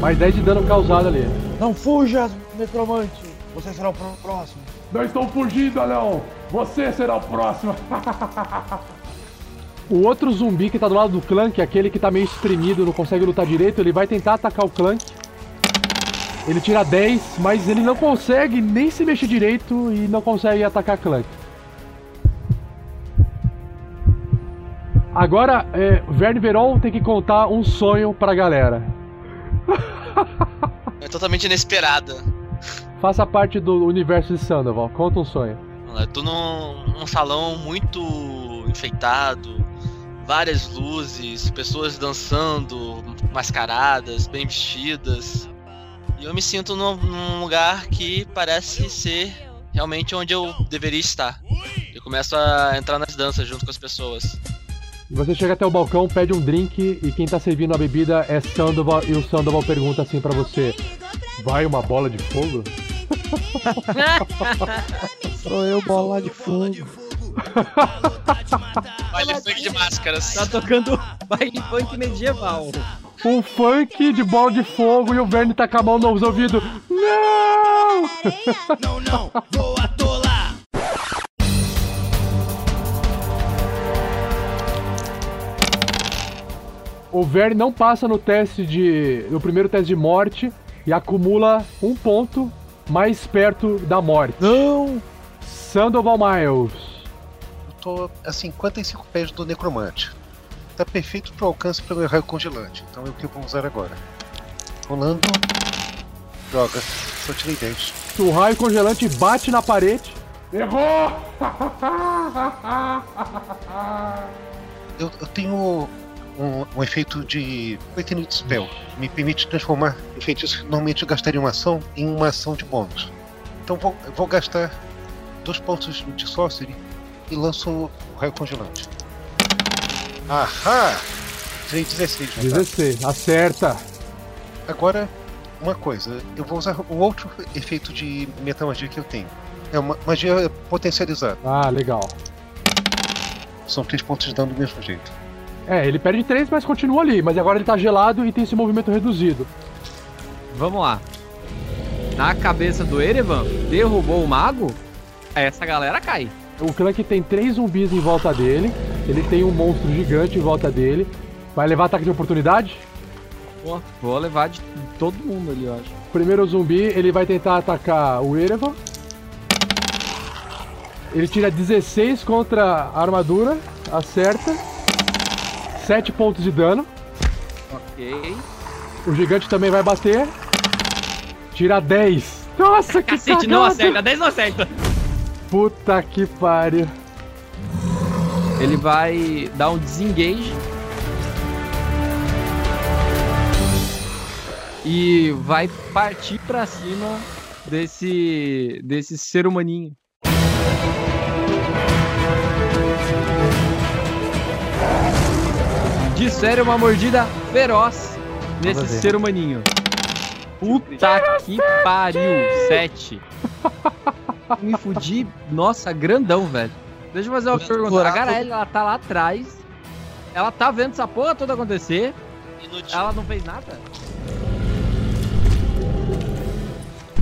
Mais 10 de dano causado ali. Não fuja, necromante! Você será o pró- próximo. Não estou fugindo, Anão! Você será o próximo! [LAUGHS] O outro zumbi que tá do lado do Clank, aquele que tá meio espremido, não consegue lutar direito, ele vai tentar atacar o Clank. Ele tira 10, mas ele não consegue nem se mexer direito e não consegue atacar Clank. Agora, é, Verne Veron tem que contar um sonho pra galera. É totalmente inesperada. Faça parte do universo de Sandoval. Conta um sonho. Eu tô num, num salão muito enfeitado, várias luzes, pessoas dançando, mascaradas, bem vestidas. E eu me sinto num, num lugar que parece ser realmente onde eu deveria estar. Eu começo a entrar nas danças junto com as pessoas. Você chega até o balcão, pede um drink e quem tá servindo a bebida é Sandoval e o Sandoval pergunta assim pra você: Vai uma bola de fogo? [LAUGHS] Sou eu, bola de fogo. [LAUGHS] Baile funk de máscaras. Tá tocando baile funk medieval. um funk de bola de fogo e o Verne tá com a mão nos ouvidos. Não! Não, não, vou atolar. O Verne não passa no teste de. no primeiro teste de morte e acumula um ponto mais perto da morte. Não! Sandoval Miles. Eu tô a 55 pés do necromante. Tá perfeito pro alcance pelo raio congelante. Então é o que eu vou usar agora. Rolando. Droga, só tirei 10. O raio congelante bate na parede. Errou! [LAUGHS] Eu, eu tenho um, um efeito de Pertinent Spell. que Me permite transformar efeitos que normalmente eu gastaria uma ação em uma ação de bônus. Então vou, vou gastar dois pontos de sorcery e lanço o raio congelante. Ahá! Tirei 16, não tá? 16, acerta. Agora, uma coisa, eu vou usar o outro efeito de metamagia que eu tenho. É uma magia potencializada. Ah, legal. São três pontos de dano do mesmo jeito. É, ele perde 3, mas continua ali. Mas agora ele tá gelado e tem esse movimento reduzido. Vamos lá. Na cabeça do Erevan, derrubou o mago, essa galera cai. O Clank tem três zumbis em volta dele. Ele tem um monstro gigante em volta dele. Vai levar ataque de oportunidade? Pô, vou levar de todo mundo ali, eu acho. Primeiro zumbi, ele vai tentar atacar o Erevan. Ele tira 16 contra a armadura, acerta. 7 pontos de dano. Ok. O gigante também vai bater. Tira 10. Nossa, que Cacete, não cagada. acerta, 10 não acerta. Puta que pariu. Ele vai dar um desengage. E vai partir pra cima desse desse ser humaninho. Desfere uma mordida feroz nesse ser humaninho. Puta que pariu, 7. [LAUGHS] Me fudi, nossa, grandão, velho. Deixa eu fazer uma pergunta. A. Garelli, ela tá lá atrás. Ela tá vendo essa porra toda acontecer. Ela não fez nada?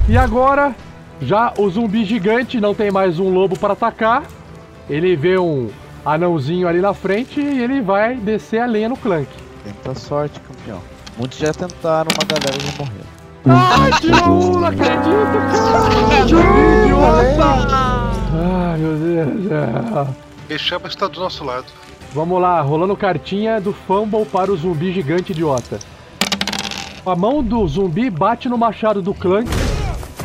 E agora, já o zumbi gigante não tem mais um lobo para atacar. Ele vê um anãozinho ali na frente e ele vai descer a lenha no Clank. Tenta sorte, campeão. Muitos já tentaram, uma galera já morreu. Ai, tirou um, não acredito, cara! Idiota! Ai, meu Deus. Bechaba está do nosso lado. Vamos lá, rolando cartinha do Fumble para o zumbi gigante idiota. A mão do zumbi bate no machado do Clank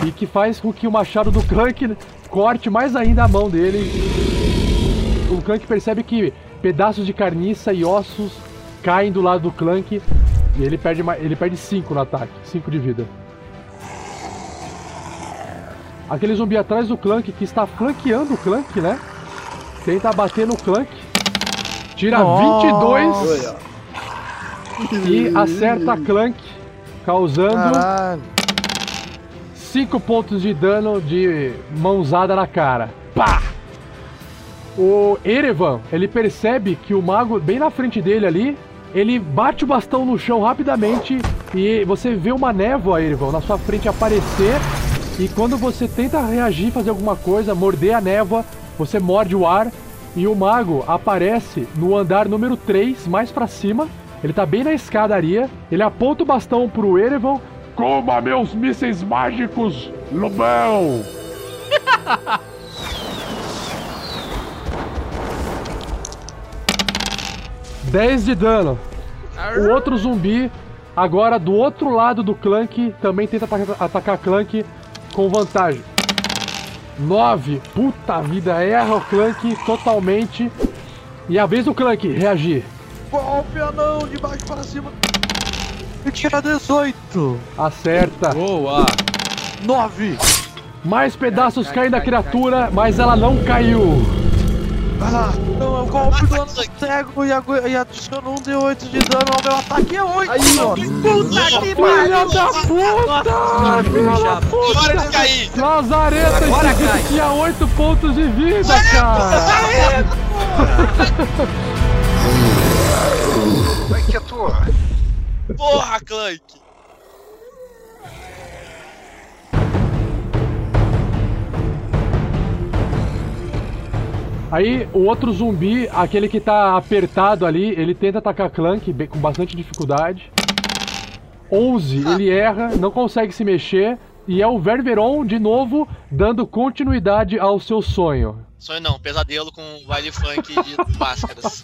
e que faz com que o machado do Clank corte mais ainda a mão dele. O Clank percebe que pedaços de carniça e ossos caem do lado do Clank e ele perde ele perde 5 no ataque, 5 de vida. Aquele zumbi atrás do Clank que está flanqueando o Clank, né? Tenta bater no Clank. Tira Nossa. 22 e acerta Clank, causando Caralho. 5 pontos de dano de mãozada na cara. Pá! O Erevan, ele percebe que o mago bem na frente dele ali, ele bate o bastão no chão rapidamente e você vê uma névoa, Erevan, na sua frente aparecer. E quando você tenta reagir, fazer alguma coisa, morder a névoa, você morde o ar e o mago aparece no andar número 3, mais pra cima. Ele tá bem na escadaria. Ele aponta o bastão pro Erevan. Coma meus mísseis mágicos, lobão! [LAUGHS] Dez de dano. O outro zumbi, agora do outro lado do Clank, também tenta ata- atacar Clank com vantagem. 9. Puta vida, erra o Clank totalmente. E a vez do Clank reagir. Golpe anão, de baixo para cima. E tira 18. Acerta. Boa. 9. Mais pedaços caem da criatura, mas ela não caiu. Vai lá. Então é o golpe do ano cego e, agu- e adiciona um D8 de dano ao meu ataque. É 8. Aí, ó. Puta que Filha da puta! Filha da puta! Agora de cair! Lazareta, Agora esse cai. tinha 8 pontos de vida, cara! Vai que atua. Porra, Clank! Aí o outro zumbi, aquele que tá apertado ali, ele tenta atacar Clank com bastante dificuldade. 11, ele erra, não consegue se mexer. E é o Ververon, de novo, dando continuidade ao seu sonho. Sonho não, pesadelo com baile funk de [LAUGHS] máscaras.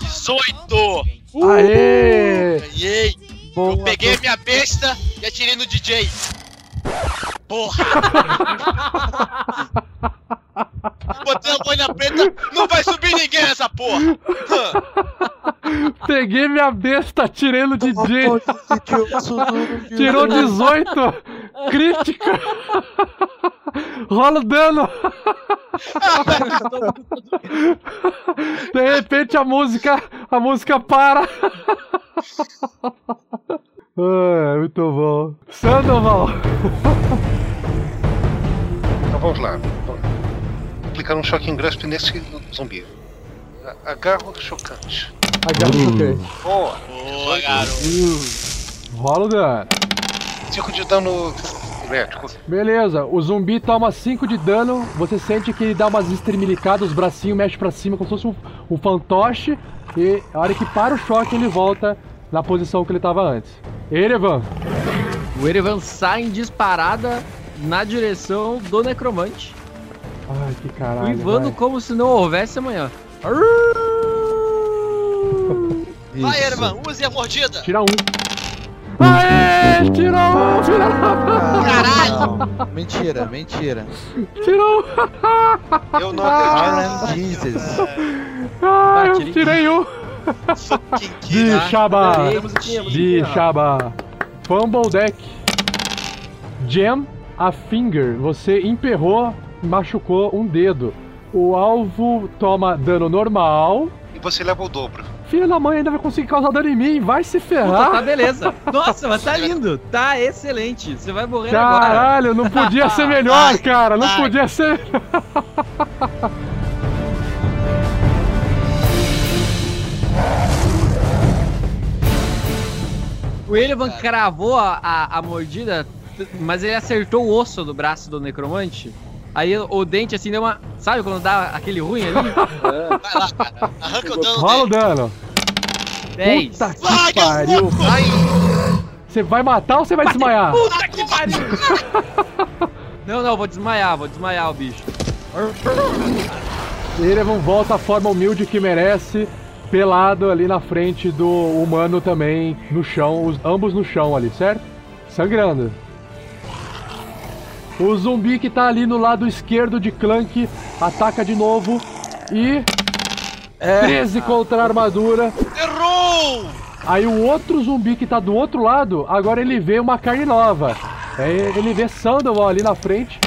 18! Aê! Ganhei! Boa, Eu peguei a minha besta e atirei no DJ. Porra! [LAUGHS] Botei a boina preta, não vai subir ninguém nessa porra! Peguei minha besta, tirei no DJ. Tirou 18. Crítica. Rola o dano. De repente a música, a música para. Ah, muito bom. Sandoval. Então vamos lá. Vou aplicar um choque em grasp nesse zumbi. Agarro chocante. Agarro chocante. Boa! Boa, garoto! Rola o dano. 5 de dano elétrico. Beleza, o zumbi toma 5 de dano, você sente que ele dá umas estremelicadas, os bracinhos mexem pra cima como se fosse um, um fantoche, e a hora que para o choque ele volta na posição que ele tava antes. Erevan, O Erevan sai em disparada na direção do necromante, ai que caralho. uivando vai. como se não houvesse amanhã. Vai, Ervan, use a mordida! Tira um. Aê, tirou um, filha da Caralho! Mentira, mentira. Tirou Eu não Harlem Jesus. Ah, eu tirei um. Time, De ó. Shaba. Fumble deck. Jam a finger. Você emperrou, machucou um dedo. O alvo toma dano normal. E você leva o dobro. Filha da mãe ainda vai conseguir causar dano em mim. Vai se Puta, tá ferrar. beleza. Nossa, mas tá [LAUGHS] lindo. Tá excelente. Você vai morrer agora. Caralho, não podia ser melhor, [LAUGHS] cara. Não ai. podia ser. [LAUGHS] O Erevan cravou a, a, a mordida, mas ele acertou o osso do braço do necromante. Aí o dente assim deu uma. Sabe quando dá aquele ruim ali? [LAUGHS] Vai lá, cara. Arranca o dano Rola o dano. 10. Puta que Vai, pariu. Vai! Você vai matar ou você vai desmaiar? Puta que pariu! Não, não, vou desmaiar, vou desmaiar o bicho. Erevan volta à forma humilde que merece, pelado ali na frente do humano também, no chão, os, ambos no chão ali, certo? Sangrando. O zumbi que tá ali no lado esquerdo de Clank ataca de novo e. 13 contra a armadura. Errou! Aí o outro zumbi que tá do outro lado, agora ele vê uma carne nova. É, ele vê Sandoval ali na frente.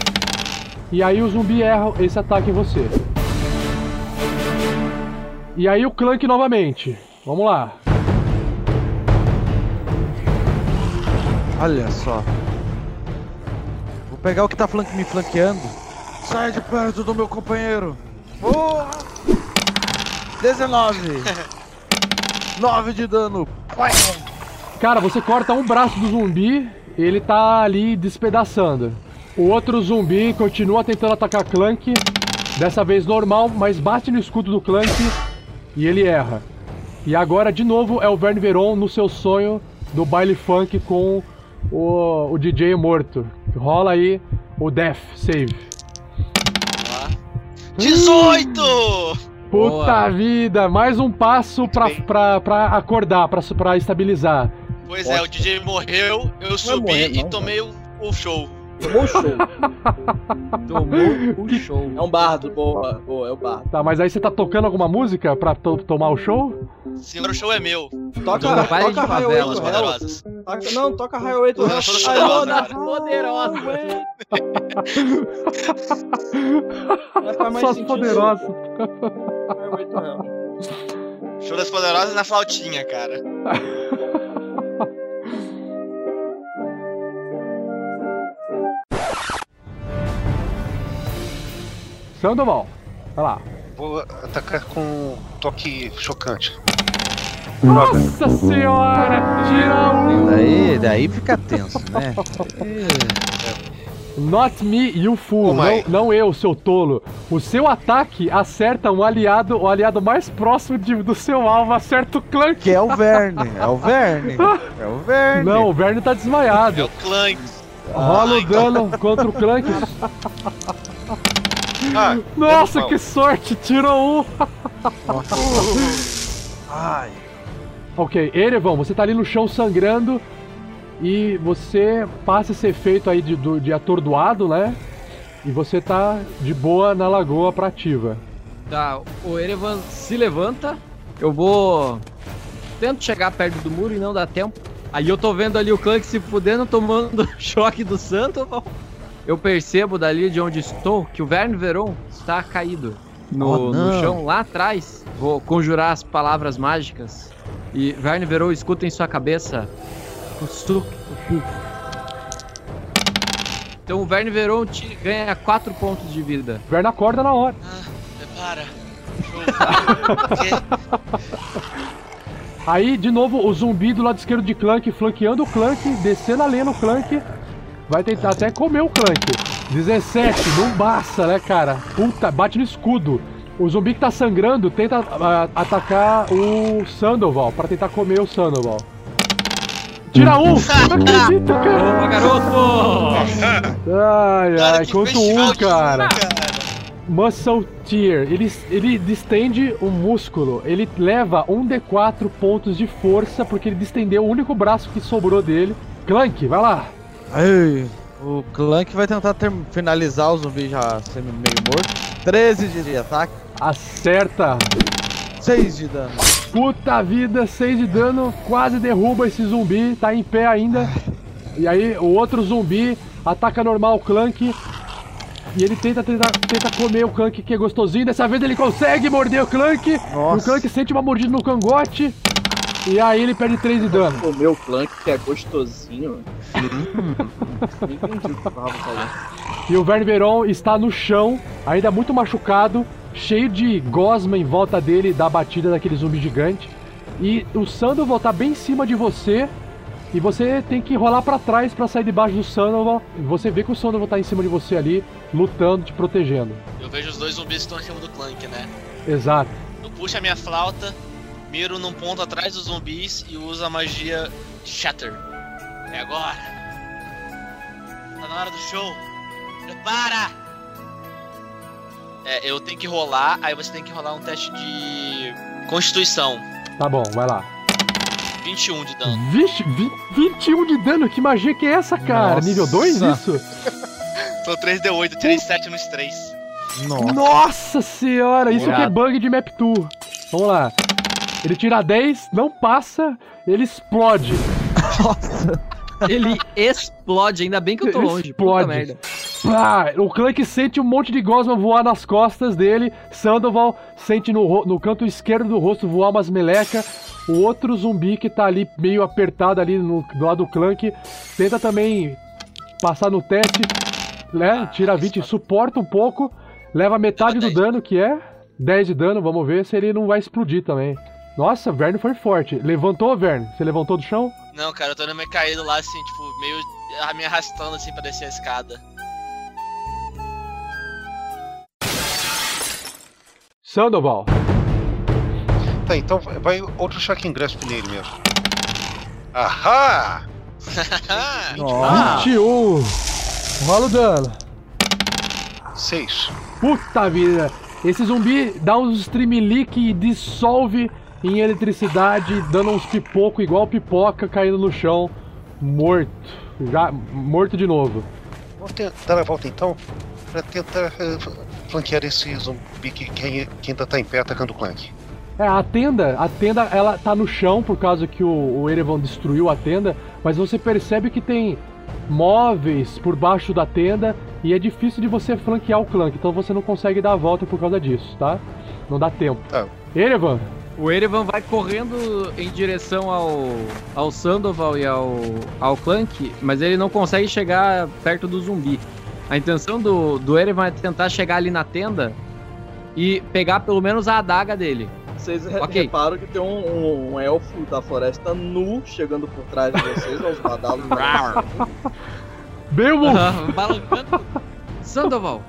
E aí o zumbi erra esse ataque em você. E aí o Clank novamente. Vamos lá. Olha só. Vou pegar o que tá flan- me flanqueando. Sai de perto do meu companheiro. Boa! 19. 9 de dano. Cara, você corta um braço do zumbi, ele tá ali despedaçando. O outro zumbi continua tentando atacar Clank, dessa vez normal, mas bate no escudo do Clank e ele erra. E agora de novo é o Verne Veron no seu sonho do baile funk com o, o DJ morto. Rola aí o Death Save. 18! Puta Boa. vida, mais um passo pra, pra, pra acordar, pra, pra estabilizar. Pois é, o DJ morreu, eu subi morrer, e não, tomei o, o show. Tomou show. [LAUGHS] Tomou o show. É um bardo, boa, boa, é o bardo. Tá, mas aí você tá tocando alguma música pra to- tomar o show? Senhor, o show é meu. Toca, toca favela, Highway to poderosas. Toca, não, toca Highway to Hell. Poderosas, wanna cara. Poderosa. Vai ficar mais Só as poderosas. Highway to Hell. Show das poderosas na flautinha, cara. [LAUGHS] Sandoval, vai lá. vou atacar com toque chocante. Nossa senhora! Tira um! Daí, daí fica tenso, né? [LAUGHS] Not me, you fool. Não, não eu, seu tolo. O seu ataque acerta um aliado, o aliado mais próximo de- do seu alvo acerta o Clank. Que é o Verne, é o Verne. É o Verne. Não, o Verne tá desmaiado. É o Clank. Rola o dano contra o Clank. [LAUGHS] Ah, Nossa, que sorte! Tirou um! Ai. Ok, Erevan, você tá ali no chão sangrando e você passa esse efeito aí de, de atordoado, né? E você tá de boa na lagoa pra ativa. Tá, o Erevan se levanta. Eu vou. Tento chegar perto do muro e não dá tempo. Aí eu tô vendo ali o Clank se fudendo, tomando [LAUGHS] choque do santo. Eu percebo dali de onde estou que o Verne Veron está caído no, Oh, no chão lá atrás. Vou conjurar as palavras mágicas. E Verne Veron, escuta em sua cabeça. O Então o Verne Veron te ganha 4 pontos de vida. Verne acorda na hora. Prepara. [LAUGHS] Aí, de novo, o zumbi do lado esquerdo de Clank, flanqueando o Clank, descendo a lenha no Clank. Vai tentar até comer o Clank. 17, não basta, né, cara? Puta, bate no escudo. O zumbi que tá sangrando tenta ah, atacar o Sandoval, pra tentar comer o Sandoval. Tira um! Não acredito, cara! Opa, garoto! Ai, ai, quanto um, cara. Muscle Tear. Ele, ele distende o músculo. Ele leva um D4 pontos de força porque ele distendeu o único braço que sobrou dele. Clank, vai lá. Ai, o Clank vai tentar ter- finalizar o zumbi já sendo meio morto. 13 de ataque, Acerta. 6 de dano. Puta vida, 6 de dano. Quase derruba esse zumbi. Tá em pé ainda. E aí o outro zumbi ataca normal o Clank. E ele tenta, tenta, tenta comer o Clank que é gostosinho. Dessa vez ele consegue morder o Clank. E o Nossa. Clank sente uma mordida no cangote. E aí ele perde 3 de dano. Comer o Clank, que é gostosinho. Entendi o que eu tava falando. E o Verne Veron está no chão, ainda muito machucado, cheio de gosma em volta dele da batida daquele zumbi gigante. E o Sandoval tá bem em cima de você. E você tem que rolar pra trás pra sair debaixo do Sandoval. E você vê que o Sandoval tá em cima de você ali, lutando, te protegendo. Eu vejo os dois zumbis que estão em cima do Clank, né? Exato. Eu puxo a minha flauta, miro num ponto atrás dos zumbis e uso a magia Shatter. É agora. Tá na hora do show. Prepara! É, eu tenho que rolar, aí você tem que rolar um teste de Constituição. Tá bom, vai lá. 21 de dano. Vixe, vi- 21 de dano, que magia que é essa, cara? Nossa. Nível 2 isso? Sou 3D8, tirei 7 nos 3. Nossa senhora, isso que é bug de Map Tour. Vamos lá. Ele tira 10, não passa, ele explode. Ele explode, ainda bem que eu tô longe. explode. Puta merda. Pá, o Clank sente um monte de gosma voar nas costas dele. Sandoval sente no, no canto esquerdo do rosto voar umas meleca. O outro zumbi que tá ali meio apertado ali no, do lado do Clank tenta também passar no teste, né? Tira 20, suporta um pouco, leva metade do dano, que é 10 de dano. Vamos ver se ele não vai explodir também. Nossa, Verne foi forte. Levantou, Verne? Você levantou do chão? Não, cara, eu tô meio caído lá, assim, tipo, meio me arrastando, assim, pra descer a escada. Sandoval. Tá, então vai outro Shocking Grasp nele mesmo. Ahá! [LAUGHS] Nossa. 21. Rola o dano. 6. Puta vida! Esse zumbi dá uns streamlick e dissolve em eletricidade, dando uns pipoco igual pipoca caindo no chão, morto. Já morto de novo. Vamos dar a volta então pra tentar eh, flanquear esse zumbi que, que, que ainda tá em pé atacando o Clank. É, a tenda, a tenda ela tá no chão por causa que o, o Erevan destruiu a tenda, mas você percebe que tem móveis por baixo da tenda e é difícil de você flanquear o Clank, então você não consegue dar a volta por causa disso, tá? Não dá tempo. Tá. Erevan, O Erevan vai correndo em direção ao, ao Sandoval e ao, ao Clank, mas ele não consegue chegar perto do zumbi. A intenção do, do Erevan é tentar chegar ali na tenda e pegar pelo menos a adaga dele. Vocês re- Ok. reparam que tem um, um- um elfo da floresta nu chegando por trás de vocês, aos badalos. [LAUGHS] Aham, [LAUGHS] Balancando. Sandoval,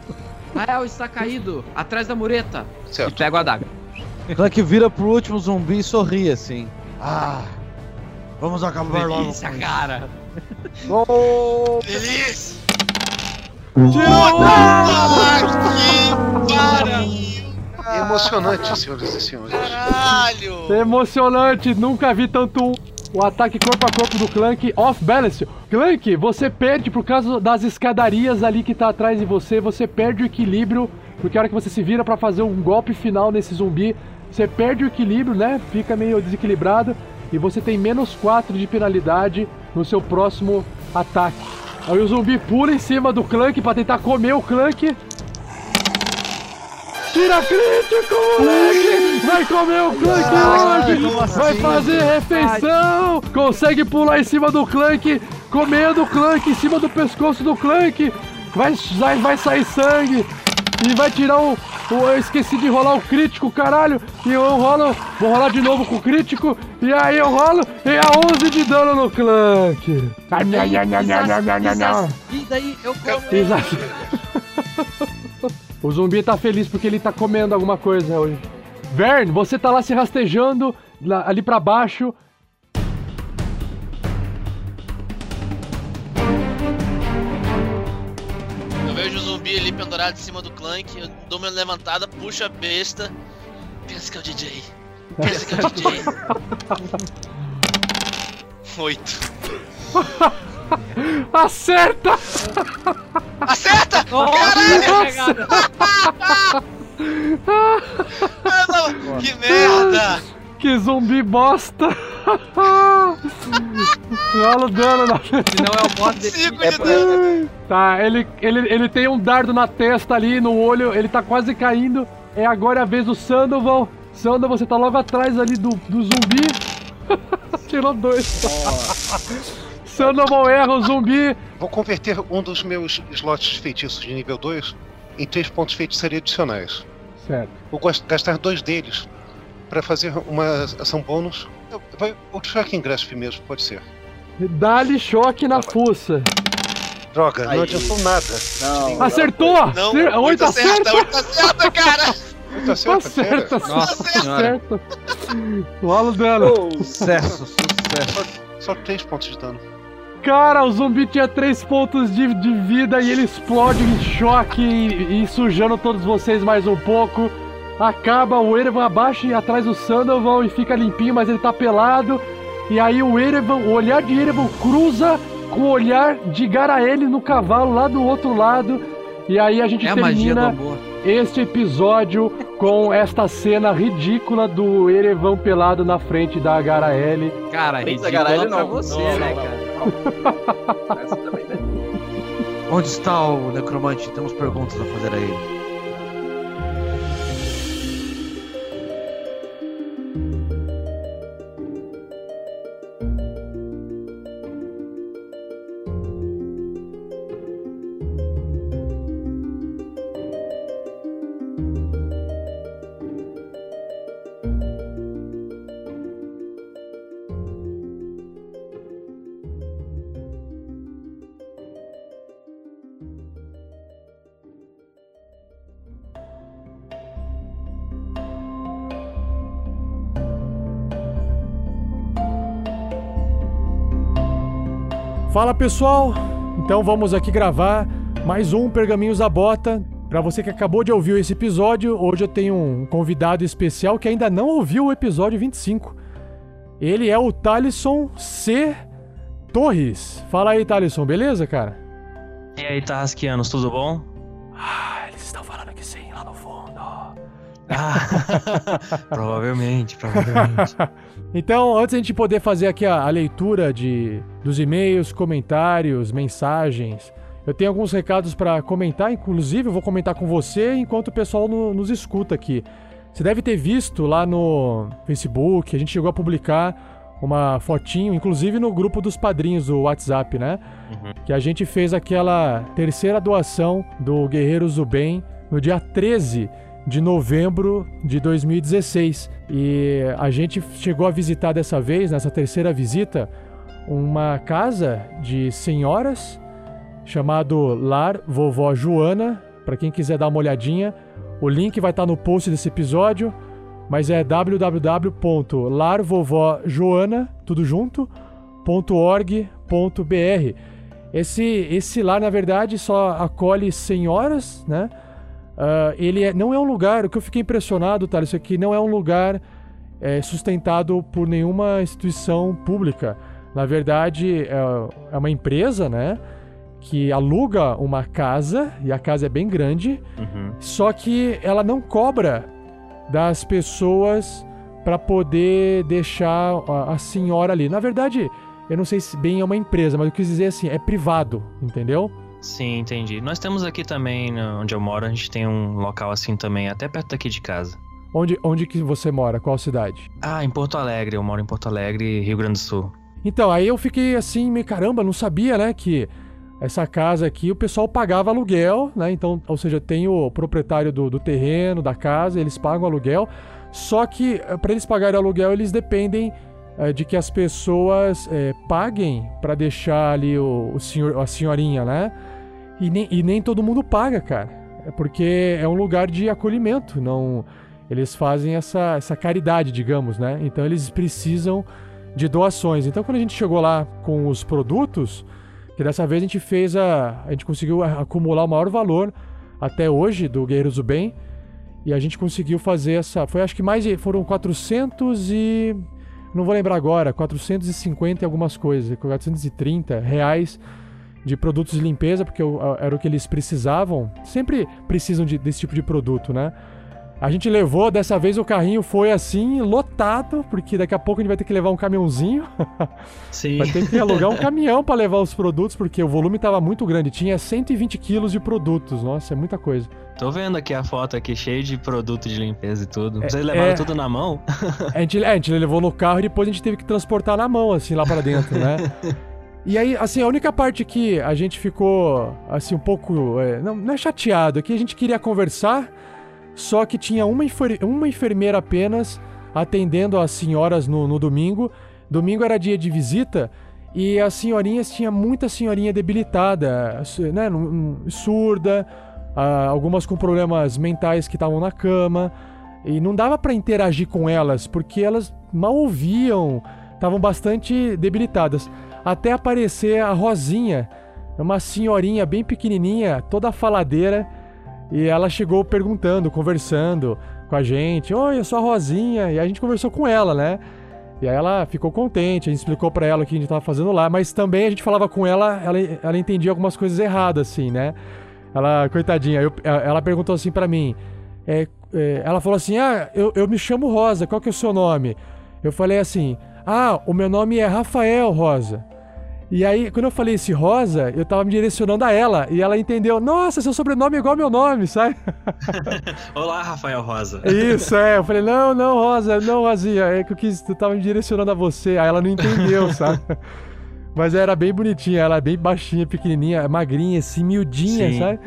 Rael está caído atrás da mureta. Certo. E pega a adaga. Clank vira pro último zumbi e sorri assim. Ah, vamos acabar logo Delícia, com isso. cara. Gol! Delícia! É emocionante, senhoras e senhores. Caralho! É emocionante, nunca vi tanto um- o ataque corpo a corpo do Clank off balance. Clank, você perde por causa das escadarias ali que tá atrás de você, você perde o equilíbrio, porque a hora que você se vira pra fazer um golpe final nesse zumbi, você perde o equilíbrio, né? Fica meio desequilibrado e você tem menos 4 de penalidade no seu próximo ataque. Aí o zumbi pula em cima do Clank pra tentar comer o Clank. Tira crítico, moleque! Vai comer o Clank hoje! Vai assim? fazer refeição! Consegue pular em cima do Clank, comendo o Clank em cima do pescoço do Clank! Vai, vai, vai sair sangue! E vai tirar o, o, Eu esqueci de rolar o crítico, caralho. E eu rolo. Vou rolar de novo com o crítico. E aí eu rolo. E a 11 de dano no clank. Ai, não, não, não, E daí eu como. Exato. o zumbi tá feliz porque ele tá comendo alguma coisa hoje. Vern, você tá lá se rastejando ali para baixo ali pendurado em cima do Clank, eu dou uma levantada, puxo a besta. Pensa que é o DJ. Pensa que é o DJ. [LAUGHS] Oito. [LAUGHS] Acerta! Acerta! [LAUGHS] Caralho! Caralho! Que merda! Que zumbi bosta! Rola o dano na Se não é o boss dele. Tá, ele, ele, ele tem um dardo na testa ali, no olho, ele tá quase caindo. É agora a vez do Sandoval. Sandoval, você tá logo atrás ali do, do zumbi. [LAUGHS] Tirou dois. Sandoval erra o zumbi. Vou converter um dos meus slots de feitiços de nível 2 em 3 pontos de feitiçaria adicionais. Certo. Vou gas- gastar dois deles para fazer uma ação bônus. Vai, o choque em grasp mesmo, pode ser. Dá-lhe choque na fuça. Droga, Aí. não adiantou nada. Não, Acertou! Não, Cer- oito Oito acerta, acerta! oito acerta, cara! Muito acerta, Acerta, sério? Nossa acerta. Rola o dano. Sucesso, sucesso. Só 3 pontos de dano. Cara, o zumbi tinha 3 pontos de, de vida e ele explode em choque e, e sujando todos vocês mais um pouco. Acaba, o Erevan abaixa e atrás do Sandoval e fica limpinho, mas ele tá pelado. E aí o Erevan, o olhar de Erevan cruza com o olhar de Garaele no cavalo lá do outro lado. E aí a gente É a termina amor. este episódio com esta cena ridícula do Erevan pelado na frente da Garaele. Cara, ridícula pra não. você, Não, né, não, cara? Essa também né? Onde está o necromante? Temos perguntas a fazer a ele. Fala pessoal, então vamos aqui gravar mais um Pergaminhos da Bota. Pra você que acabou de ouvir esse episódio, hoje eu tenho um convidado especial que ainda não ouviu o episódio 25. Ele é o Talisson C. Torres. Fala aí, Talisson, beleza, cara? E aí, Tarrasquianos, tudo bom? Ah, eles estão falando que sim, lá no fundo. Ah, [LAUGHS] provavelmente, provavelmente. [LAUGHS] Então, antes da gente poder fazer aqui a, a leitura de, dos e-mails, comentários, mensagens, eu tenho alguns recados para comentar, inclusive eu vou comentar com você enquanto o pessoal no- nos escuta aqui. Você deve ter visto lá no Facebook, a gente chegou a publicar uma fotinho, inclusive no grupo dos padrinhos do WhatsApp, né? Que a gente fez aquela terceira doação do Guerreiros do Bem no dia 13 de novembro de 2016. E a gente chegou a visitar dessa vez, nessa terceira visita, uma casa de senhoras chamado Lar Vovó Joana. Para quem quiser dar uma olhadinha, o link vai estar no post desse episódio, mas é www.larvovojoana, tudo junto, .org.br. Esse, esse lar, na verdade, só acolhe senhoras, né? Uh, ele é, não é um lugar, o que eu fiquei impressionado, tá? Isso aqui não é um lugar é, sustentado por nenhuma instituição pública. Na verdade, é, é uma empresa, né? Que aluga uma casa, e a casa é bem grande, Uhum. só que ela não cobra das pessoas para poder deixar a, a senhora ali. Na verdade, eu não sei se bem é uma empresa, mas eu quis dizer assim, é privado, entendeu? Sim, entendi. Nós temos aqui também, né, onde eu moro, a gente tem um local assim também, até perto daqui de casa. Onde, onde que você mora? Qual cidade? Ah, em Porto Alegre. Eu moro em Porto Alegre, Rio Grande do Sul. Então, aí eu fiquei assim, meio caramba, não sabia, né, que essa casa aqui o pessoal pagava aluguel, né? Então, ou seja, tem o proprietário do, do terreno, da casa, eles pagam aluguel. Só que para eles pagarem aluguel, eles dependem eh, de que as pessoas eh, paguem para deixar ali o, o senhor, a senhorinha, né? E nem, e nem todo mundo paga, cara. É porque é um lugar de acolhimento, não. Eles fazem essa, essa caridade, digamos, né? Então eles precisam de doações. Então quando a gente chegou lá com os produtos, que dessa vez a gente fez a. A gente conseguiu acumular o maior valor até hoje do Guerreiros do Bem. E a gente conseguiu fazer essa. Foi acho que mais. Foram 400 e. Não vou lembrar agora, 450 e algumas coisas, 430 reais de produtos de limpeza, porque era o que eles precisavam. Sempre precisam de- desse tipo de produto, né? A gente levou, dessa vez o carrinho foi assim, lotado, porque daqui a pouco a gente vai ter que levar um caminhãozinho. [LAUGHS] Sim. Vai ter que alugar um caminhão para levar os produtos, porque o volume tava muito grande. Tinha 120 quilos de produtos. Nossa, é muita coisa. Tô vendo aqui a foto aqui, cheio de produto de limpeza e tudo. É- Vocês levaram é- tudo na mão? A gente, é, a gente levou no carro e depois a gente teve que transportar na mão, assim, lá para dentro, né? [LAUGHS] E aí, assim, a única parte que a gente ficou, assim, um pouco. é, não, não é chateado, é que a gente queria conversar, só que tinha uma, enfer- uma enfermeira apenas atendendo as senhoras no, no domingo. Domingo era dia de visita e as senhorinhas, tinha muita senhorinha debilitada, né, surda, ah, algumas com problemas mentais que estavam na cama. E não dava pra interagir com elas, porque elas mal ouviam, estavam bastante debilitadas. Até aparecer a Rosinha, uma senhorinha bem pequenininha, toda faladeira, e ela chegou perguntando, conversando com a gente: Oi, eu sou a Rosinha. E a gente conversou com ela, né? E aí ela ficou contente, a gente explicou pra ela o que a gente tava fazendo lá, mas também a gente falava com ela, ela, ela entendia algumas coisas erradas, assim, né? Ela, coitadinha, eu- ela perguntou assim pra mim: é, é, ela falou assim: Ah, eu, eu me chamo Rosa, qual que é o seu nome? Eu falei assim: Ah, o meu nome é Rafael Rosa. E aí, quando eu falei esse Rosa, eu tava me direcionando a ela. E ela entendeu: Nossa, seu sobrenome é igual ao meu nome, sabe? [LAUGHS] Olá, Rafael Rosa. Isso, é. Eu falei: Não, não, Rosa, não, Rosinha. É que eu quis, eu tava me direcionando a você. Aí ela não entendeu, [LAUGHS] sabe? Mas era bem bonitinha, ela é bem baixinha, pequenininha, magrinha, assim, miudinha, Sim. sabe?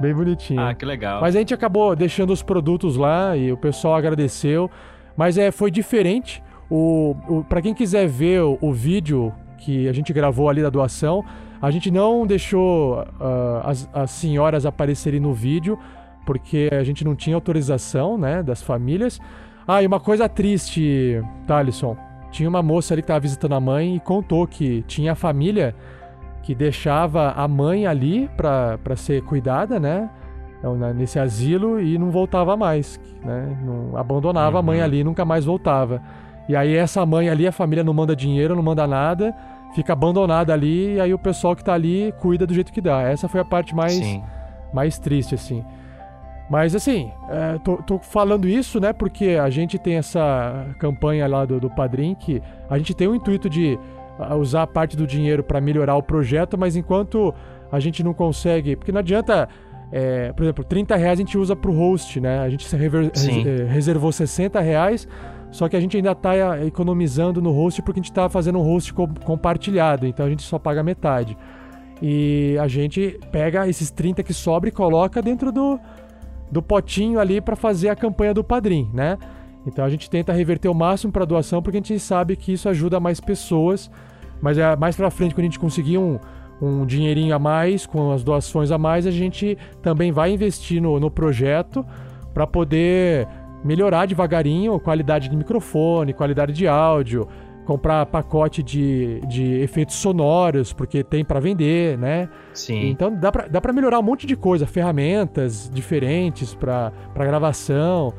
Bem bonitinha. Ah, que legal. Mas a gente acabou deixando os produtos lá e o pessoal agradeceu. Mas é, foi diferente. O, o, para quem quiser ver o, o vídeo que a gente gravou ali da doação, a gente não deixou ah, as, as senhoras aparecerem no vídeo, porque a gente não tinha autorização, né, das famílias. Ah, e uma coisa triste, Thalisson. Tinha uma moça ali que estava visitando a mãe e contou que tinha a família que deixava a mãe ali pra ser cuidada, né? Então, Nesse asilo e não voltava mais, né? Não, abandonava a mãe ali e nunca mais voltava. E aí essa mãe ali, a família não manda dinheiro, não manda nada, fica abandonada ali e aí o pessoal que tá ali cuida do jeito que dá. Essa foi a parte mais, Sim. mais triste, assim. Mas assim, é, tô, tô falando isso, né? Porque a gente tem essa campanha lá do, do Padrim que a gente tem o intuito de usar parte do dinheiro para melhorar o projeto, mas enquanto a gente não consegue. Porque não adianta. é, por exemplo, 30 reais a gente usa pro host, né? A gente rever- res- eh, reservou 60 reais, só que a gente ainda tá eh, economizando no host porque a gente tá fazendo um host co- compartilhado, então a gente só paga metade. E a gente pega esses 30 que sobra e coloca dentro do, do potinho ali para fazer a campanha do padrinho, né? Então a gente tenta reverter o máximo para doação porque a gente sabe que isso ajuda mais pessoas. Mas é mais para frente quando a gente conseguir um, um dinheirinho a mais com as doações a mais, a gente também vai investir no, no projeto para poder melhorar devagarinho a qualidade de microfone, qualidade de áudio, comprar pacote de, de efeitos sonoros, porque tem para vender, né? Sim. Então dá pra, dá pra melhorar um monte de coisa, ferramentas diferentes para gravação.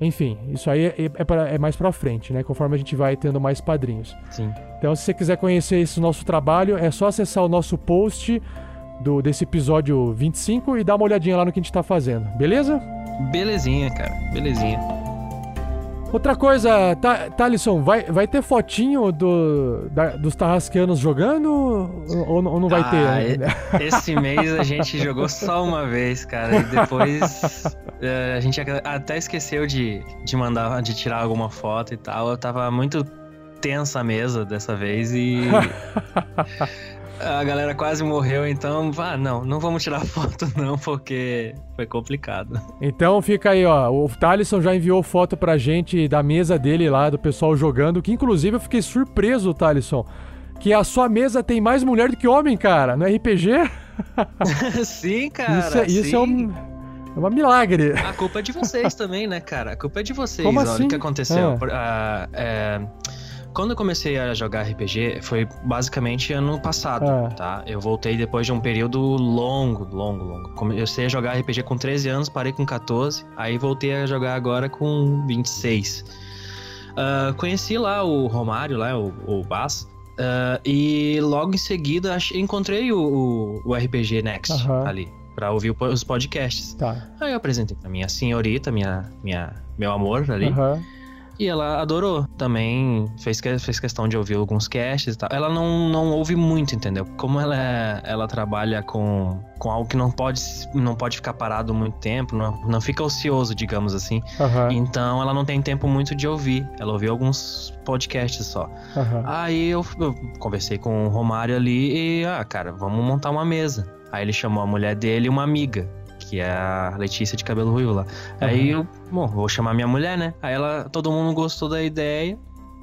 Enfim, isso aí é, é, pra, é mais pra frente, né? Conforme a gente vai tendo mais padrinhos. Sim. Então, se você quiser conhecer esse nosso trabalho, é só acessar o nosso post do, desse episódio 25 e dar uma olhadinha lá no que a gente tá fazendo, beleza? Belezinha, cara. Belezinha. Outra coisa, tá, Thalisson, vai, vai ter fotinho do, da, dos tarrasqueanos jogando ou, ou não vai ah, ter? Né? [LAUGHS] Esse mês a gente jogou só uma vez, cara. E depois uh, [LAUGHS] a gente até esqueceu de, de mandar, de tirar alguma foto e tal. Eu tava muito tensa a mesa dessa vez e [LAUGHS] a galera quase morreu, então, ah, não, não vamos tirar [LAUGHS] foto não, porque foi complicado. Então fica aí, ó, o Thalisson já enviou foto pra gente da mesa dele lá, do pessoal jogando, que inclusive eu fiquei surpreso, Thalisson, que a sua mesa tem mais mulher do que homem, cara, no RPG? [LAUGHS] sim, cara, Isso, é, isso sim. é um... É um milagre. A culpa é de vocês também, né, cara? A culpa é de vocês. Como Olha assim? o que aconteceu. Ah. Ah, é, Quando eu comecei a jogar RPG, foi basicamente ano passado, Ah. tá? Eu voltei depois de um período longo, longo, longo. Comecei a jogar RPG com 13 anos, parei com 14, aí voltei a jogar agora com 26. Ah, conheci lá o Romário, lá, o, o Bass, ah, e logo em seguida encontrei o, o- RPG Next Aham. ali, pra ouvir os podcasts. Tá. Aí eu apresentei pra minha senhorita, minha, minha, meu amor ali. Aham. E ela adorou. Também fez, fez questão de ouvir alguns casts e tal. Ela não, não ouve muito, entendeu? Como ela, é- ela trabalha com, com algo que não pode, não pode ficar parado muito tempo, não, não fica ocioso, digamos assim. Aham. Então ela não tem tempo muito de ouvir. Ela ouviu alguns podcasts só. Aham. Aí eu, eu conversei com o Romário ali e, ah, cara, vamos montar uma mesa. Aí ele chamou a mulher dele e uma amiga, que é a Letícia de cabelo ruivo lá. Aí eu, bom, vou chamar minha mulher, né? Aí ela, todo mundo gostou da ideia.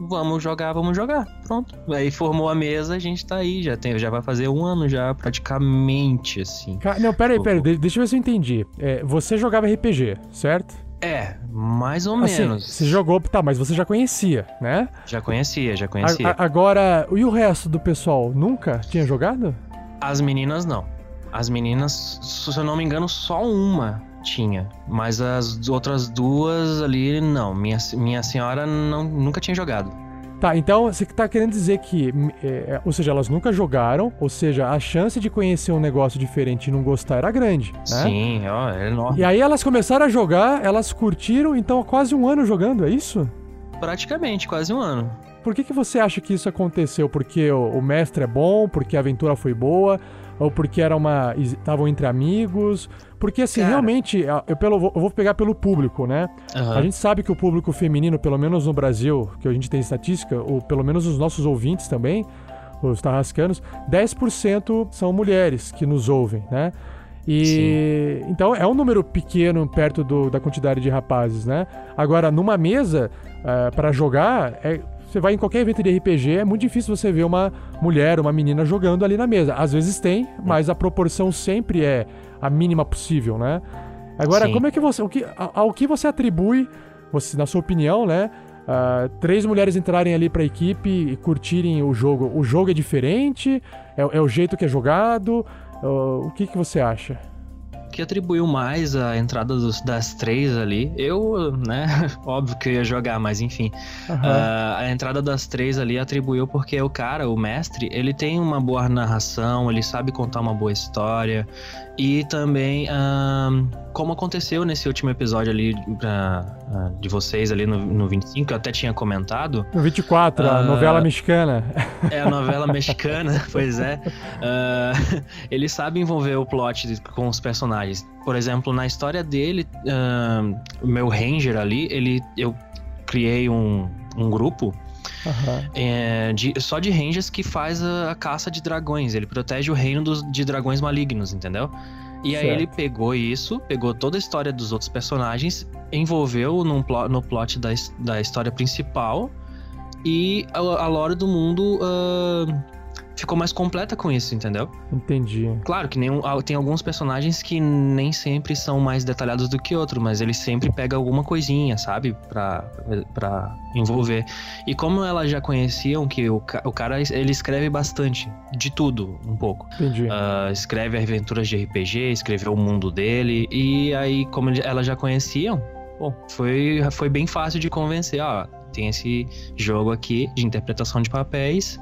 Vamos jogar, vamos jogar. Pronto. Aí formou a mesa, a gente tá aí. Já, tem, já vai fazer um ano já, praticamente, assim. Não, pera aí, pera aí, de- deixa eu ver se eu entendi. É, você jogava RPG, certo? É, mais ou Assim, menos. Você jogou, tá, mas você já conhecia, né? Já conhecia, já A- conhecia. a- agora, e o resto do pessoal nunca tinha jogado? As meninas não. As meninas, se eu não me engano, só uma tinha. Mas as outras duas ali, não. Minha, minha senhora não, nunca tinha jogado. Tá, então você tá querendo dizer que, é, ou seja, elas nunca jogaram, ou seja, a chance de conhecer um negócio diferente e não gostar era grande, né? Sim, ó, é enorme. E aí elas começaram a jogar, elas curtiram, então há quase um ano jogando, é isso? Praticamente, quase um ano. Por que, que você acha que isso aconteceu? Porque o, o mestre é bom, porque a aventura foi boa, ou porque era uma estavam entre amigos? Porque assim, Cara. realmente, eu, pelo, eu vou pegar pelo público, né? Aham. A gente sabe que o público feminino, pelo menos no Brasil, que a gente tem estatística, ou pelo menos os nossos ouvintes também, os tarrascanos, 10% são mulheres que nos ouvem, né? E então é um número pequeno perto do- da quantidade de rapazes, né? Agora, numa mesa, para jogar, é- você vai em qualquer evento de RPG, é muito difícil você ver uma mulher, uma menina jogando ali na mesa. Às vezes tem, mas a proporção sempre é a mínima possível, né? Agora, Sim. como é que você. O que, ao que você atribui, você, na sua opinião, né? ah, três mulheres entrarem ali pra equipe e curtirem o jogo. O jogo é diferente? É, é o jeito que é jogado? Ah, o que, que você acha? Que atribuiu mais a entrada dos- das três ali? Eu, né? [LAUGHS] Óbvio que eu ia jogar, mas enfim. Aham. Ah, a entrada das três ali atribuiu porque o cara, o mestre, ele tem uma boa narração, ele sabe contar uma boa história. E também, como aconteceu nesse último episódio ali ah, de vocês ali no, no 25, que eu até tinha comentado. No 24, a Ah, novela mexicana. É a novela [LAUGHS] mexicana, pois é. Ah, [LAUGHS] ele sabe envolver o plot com os personagens. Por exemplo, na história dele, o meu ranger ali, ele, eu criei um, um grupo Aham. é, de- só de rangers que faz a, a caça de dragões. Ele protege o reino dos, de dragões malignos, entendeu? E aí Certo. ele pegou isso, pegou toda a história dos outros personagens, envolveu num no plot da, da história principal e a, a lore do mundo ah, ficou mais completa com isso, entendeu? Entendi. Claro que nem, tem alguns personagens que nem sempre são mais detalhados do que outros, mas ele sempre pega alguma coisinha, sabe? Pra, pra envolver. E como elas já conheciam que o, o cara, ele escreve bastante, de tudo, um pouco. Entendi. Ah, escreve aventuras de RPG, escreveu o mundo dele, e aí, como elas já conheciam, bom, foi, foi bem fácil de convencer, ó, tem esse jogo aqui de interpretação de papéis,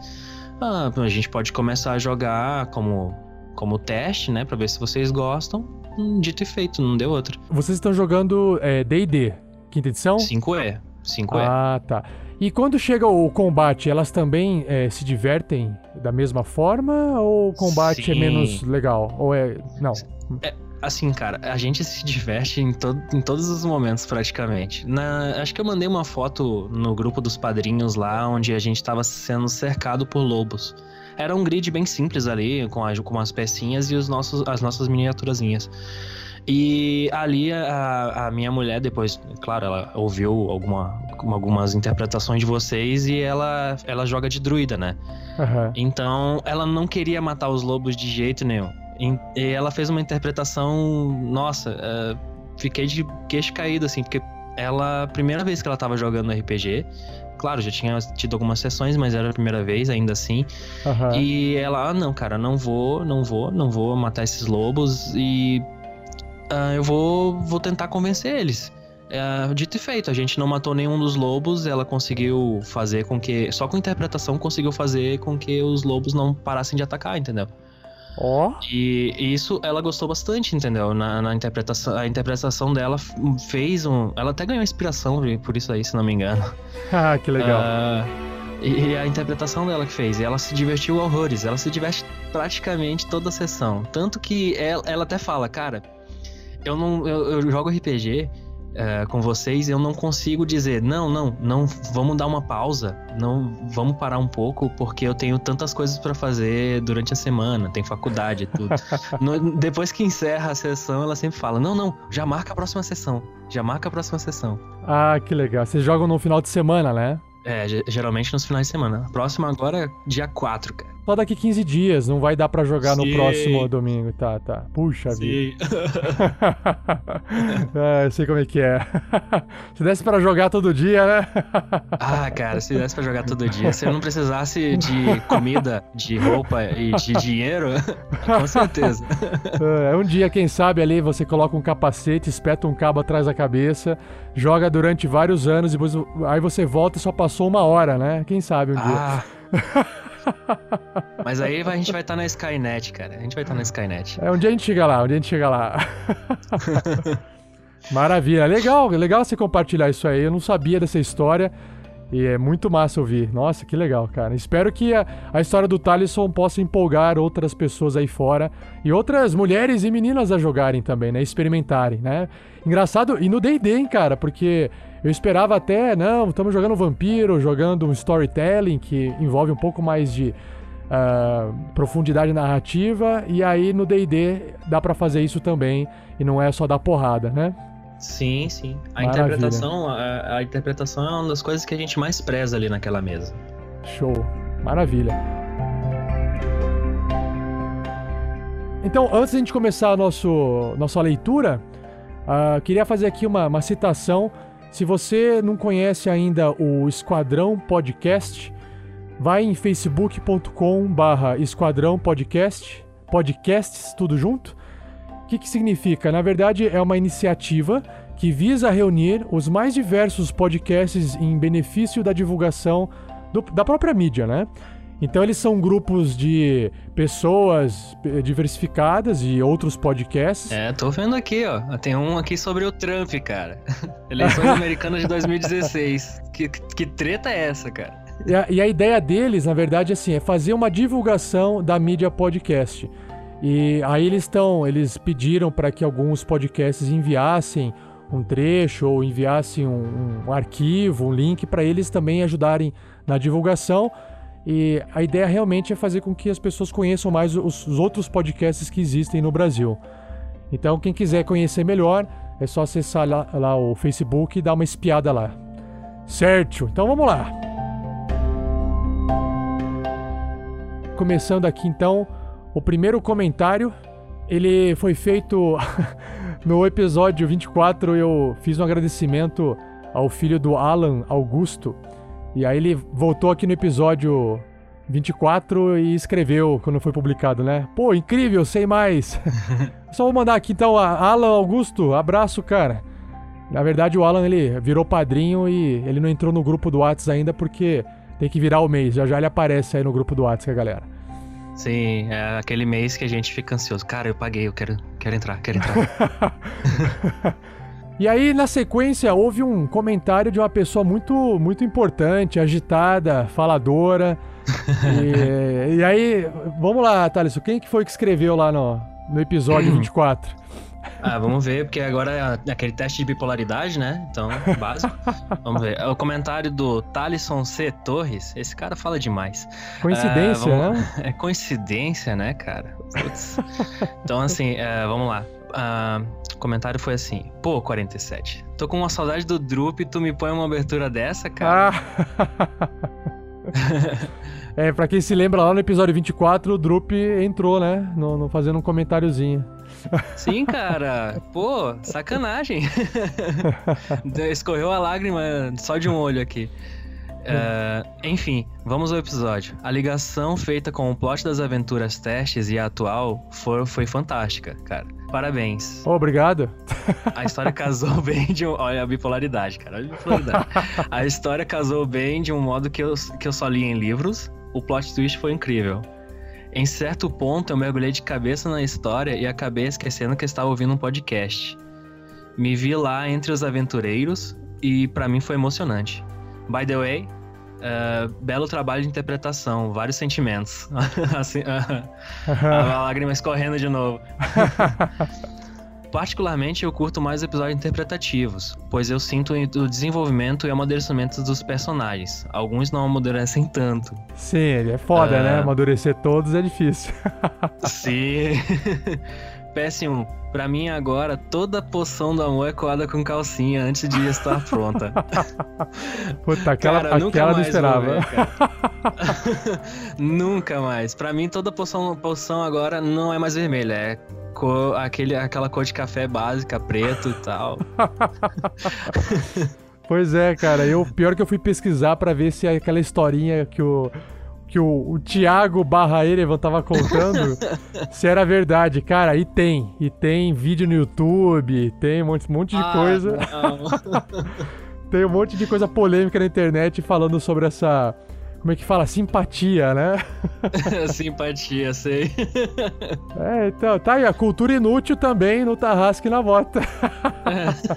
ah, a gente pode começar a jogar como, como teste, né, pra ver se vocês gostam, Hum, dito e feito, não deu outra. Vocês estão jogando é, D&D, quinta edição? 5E, 5E. Ah, tá. E quando chega o combate, elas também é, se divertem da mesma forma ou o combate é Sim. menos legal? Ou é. Não. É, assim, cara, a gente se diverte em, to- em todos os momentos, praticamente. Na, acho que eu mandei uma foto no grupo dos padrinhos lá, onde a gente tava sendo cercado por lobos. Era um grid bem simples ali, com, a, com as pecinhas e os nossos, as nossas miniaturazinhas. E ali a, a minha mulher, depois, claro, ela ouviu alguma, algumas interpretações de vocês e ela, ela joga de druida, né? Aham. Então, ela não queria matar os lobos de jeito nenhum. E ela fez uma interpretação, nossa, é, fiquei de queixo caído, assim, porque ela, primeira vez que ela tava jogando RPG, claro, já tinha tido algumas sessões, mas era a primeira vez, ainda assim. Aham. E ela, ah, não, cara, não vou, não vou, não vou matar esses lobos e ah, eu vou, vou tentar convencer eles. É, dito e feito, a gente não matou nenhum dos lobos, ela conseguiu fazer com que. Só com interpretação conseguiu fazer com que os lobos não parassem de atacar, entendeu? Ó. E isso ela gostou bastante, entendeu? Na, na interpretação. A interpretação dela fez um. Ela até ganhou inspiração por isso aí, se não me engano. [LAUGHS] Ah, que legal. E e a interpretação dela que fez. E ela se divertiu horrores. Ela se diverte praticamente toda a sessão. Tanto que ela, ela até fala, cara, eu não. Eu, eu jogo RPG eh, com vocês, eu não consigo dizer, não, não, não, vamos dar uma pausa, não, vamos parar um pouco, porque eu tenho tantas coisas pra fazer durante a semana, tem faculdade e tudo. [LAUGHS] No- depois que encerra a sessão, ela sempre fala, não, não, já marca a próxima sessão, já marca a próxima sessão. Ah, que legal. Vocês jogam no final de semana, né? É, ge- geralmente nos finais de semana. Próximo agora, dia 4, cara. Só daqui 15 dias, não vai dar pra jogar no Sim. próximo domingo. Tá, tá. Puxa vida. ah, [LAUGHS] [LAUGHS] eu sei como é que é. [LAUGHS] Se desse pra jogar todo dia, né? Ah, cara, se desse pra jogar todo dia, se eu não precisasse de comida, de roupa e de dinheiro, com certeza. É, um dia, quem sabe, ali você coloca um capacete, espeta um cabo atrás da cabeça, joga durante vários anos, e depois aí você volta e só passou uma hora, né? Quem sabe um dia. Ah. [LAUGHS] Mas aí a gente vai estar na Skynet, cara. A gente vai estar na Skynet. É, um dia a gente chega lá, um dia a gente chega lá. [LAUGHS] Maravilha, legal, legal você compartilhar isso aí. Eu não sabia dessa história e é muito massa ouvir. Nossa, que legal, cara. Espero que a, a história do Talisson possa empolgar outras pessoas aí fora e outras mulheres e meninas a jogarem também, né? Experimentarem, né? Engraçado, e no D&D, hein, cara, porque eu esperava até, não, estamos jogando vampiro, jogando um storytelling que envolve um pouco mais de ah, profundidade narrativa e aí no D&D dá pra fazer isso também e não é só dar porrada, né? Sim, sim. A Maravilha. interpretação, a, a interpretação é uma das coisas que a gente mais preza ali naquela mesa. Show. Maravilha. Então, antes de a gente começar a nosso, nossa leitura, ah, queria fazer aqui uma, uma citação. Se você não conhece ainda o Esquadrão Podcast, vai em facebook.com barra Esquadrão Podcast, podcasts, tudo junto. O que, que significa? Na verdade, é uma iniciativa que visa reunir os mais diversos podcasts em benefício da divulgação do- da própria mídia, né? Então eles são grupos de pessoas eh, diversificadas e outros podcasts. É, tô vendo aqui, ó. Tem um aqui sobre o Trump, cara. [LAUGHS] Eleições americanas de 2016. Que, que treta é essa, cara? E a, e a ideia deles, na verdade, assim, é fazer uma divulgação da mídia podcast. E aí eles estão, eles pediram para que alguns podcasts enviassem um trecho ou enviassem um, um arquivo, um link para eles também ajudarem na divulgação. E a ideia realmente é fazer com que as pessoas conheçam mais os, os outros podcasts que existem no Brasil. Então, quem quiser conhecer melhor, é só acessar lá, lá o Facebook e dar uma espiada lá. Certo, então vamos lá. Começando aqui então, o primeiro comentário, ele foi feito [LAUGHS] no episódio 24, eu fiz um agradecimento ao filho do Alan Augusto, e aí ele voltou aqui no episódio 24 e escreveu quando foi publicado, né? Pô, incrível, sei mais. [LAUGHS] Só vou mandar aqui então a Alan Augusto, abraço, cara. Na verdade, o Alan ele virou padrinho e ele não entrou no grupo do Whats ainda porque tem que virar o mês. Já já ele aparece aí no grupo do Whats, galera. Sim, é aquele mês que a gente fica ansioso. Cara, eu paguei, eu quero, quero entrar, quero entrar. [LAUGHS] E aí, na sequência, houve um comentário de uma pessoa muito, muito importante, agitada, faladora. e, [LAUGHS] e, aí, vamos lá, Thales, quem que foi que escreveu lá no, no episódio [CLEARS THROAT] 24? Ah, vamos ver, porque agora é aquele teste de bipolaridade, né? Então, básico. vamos ver. O comentário do Thalisson C. Torres, esse cara fala demais. Coincidência, uh, vamos... né? É coincidência, né, cara? Putz. Então, assim, uh, vamos lá. Uh, o comentário foi assim: Pô, 47, tô com uma saudade do Drup e tu me põe uma abertura dessa, cara? Ah. é, pra quem se lembra lá no episódio 24, o Drup entrou, né? No, no, fazendo um comentáriozinho. Sim, cara. Pô, sacanagem. [LAUGHS] Escorreu a lágrima só de um olho aqui. Uh, enfim, vamos ao episódio. A ligação feita com o plot das aventuras testes e a atual foi, foi fantástica, cara. Parabéns. Obrigado. A história casou [LAUGHS] bem de um. Olha a bipolaridade, cara. Olha a bipolaridade. [LAUGHS] a história casou bem de um modo que eu, que eu só li em livros. O plot twist foi incrível. Em certo ponto, eu mergulhei de cabeça na história e acabei esquecendo que estava ouvindo um podcast. Me vi lá entre os aventureiros e para mim foi emocionante. By the way, Uh, belo trabalho de interpretação, vários sentimentos. [LAUGHS] assim, uh, a lágrima escorrendo de novo. [LAUGHS] Particularmente, eu curto mais episódios interpretativos, pois eu sinto o desenvolvimento e amadurecimento dos personagens. Alguns não amadurecem tanto. Sim, é foda, uh... né? Amadurecer todos é difícil. [LAUGHS] Sim. [LAUGHS] PS1. Pra mim agora, toda poção do amor é coada com calcinha antes de estar pronta. [LAUGHS] Puta, aquela, cara, aquela não esperava. Ver, nunca mais. Pra mim, toda poção, poção agora não é mais vermelha. É cor, aquele, aquela cor de café básica, preto e tal. [LAUGHS] pois é, cara. Eu, pior que eu fui pesquisar para ver se aquela historinha que o que o, o Thiago barra Erevan tava contando [LAUGHS] se era verdade. Cara, e tem. E tem vídeo no YouTube, tem um monte, um monte de ah, coisa. [LAUGHS] tem um monte de coisa polêmica na internet falando sobre essa. Como é que fala? Simpatia, né? [LAUGHS] Simpatia, sei. [LAUGHS] É, então, tá aí, a cultura inútil também no Tarrasque na Bota.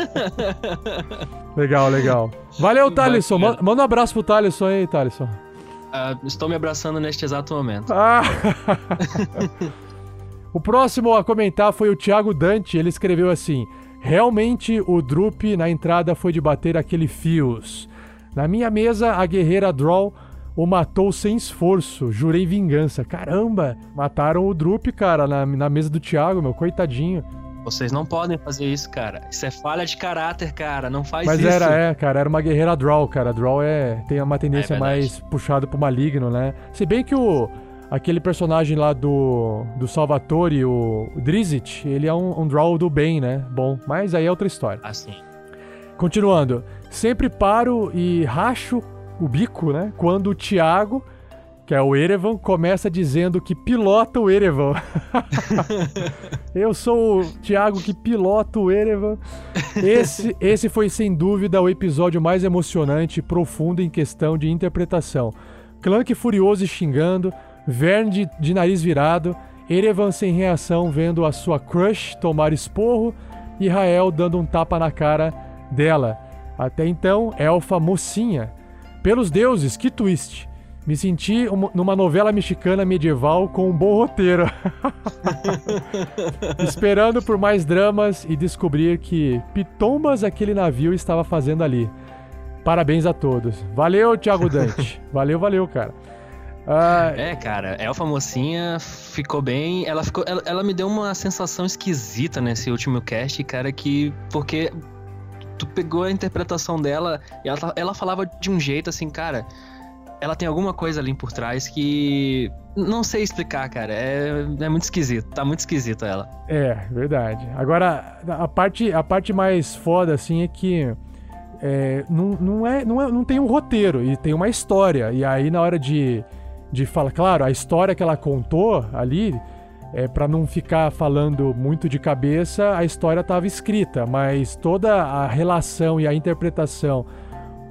[LAUGHS] legal, legal. Valeu, Thalisson. Manda um abraço pro Thalisson aí, Thalisson. Uh, estou me abraçando neste exato momento. Ah. o próximo a comentar foi o Thiago Dante. Ele escreveu assim: Realmente o Drup na entrada foi de bater aquele fios. Na minha mesa, a guerreira Draw o matou sem esforço. Jurei vingança. Caramba! Mataram o Drup, cara, na, na mesa do Thiago, meu, coitadinho. Vocês não podem fazer isso, cara. Isso é falha de caráter, cara. Não faz Mas isso. Mas era, é, cara, era uma guerreira draw, cara. Draw é tem uma tendência é mais puxada pro maligno, né? Se bem que o aquele personagem lá do do Salvatore, o, o Drizzt, ele é um, um draw do bem, né? Bom, mas aí é outra história. Assim. Continuando. Sempre paro e racho o bico, né? Quando o Thiago que é o Erevan, começa dizendo que pilota o Erevan. [LAUGHS] Eu sou o Thiago que pilota o Erevan. Esse, esse foi sem dúvida o episódio mais emocionante e profundo em questão de interpretação. Clank furioso e xingando, Vern de, de nariz virado, Erevan sem reação vendo a sua crush tomar esporro e Rael dando um tapa na cara dela. Até então, Elfa mocinha. Pelos deuses, que twist! Me senti numa novela mexicana medieval com um bom roteiro. [LAUGHS] Esperando por mais dramas e descobrir que pitombas aquele navio estava fazendo ali. Parabéns a todos. Valeu, Thiago Dante. [LAUGHS] valeu, valeu, cara. Ah, É, cara, Elfa Mocinha ficou bem. Ela, ficou, ela, ela me deu uma sensação esquisita nesse último cast, cara, que. Porque tu pegou a interpretação dela e ela, ela falava de um jeito assim, cara. Ela tem alguma coisa ali por trás que. Não sei explicar, cara. É, é muito esquisito. Tá muito esquisita ela. É, verdade. Agora, a parte, a parte mais foda, assim, é que é, não, não, é, não, é, não tem um roteiro e tem uma história. E aí, na hora de, de falar, claro, a história que ela contou ali, é, para não ficar falando muito de cabeça, a história estava escrita, mas toda a relação e a interpretação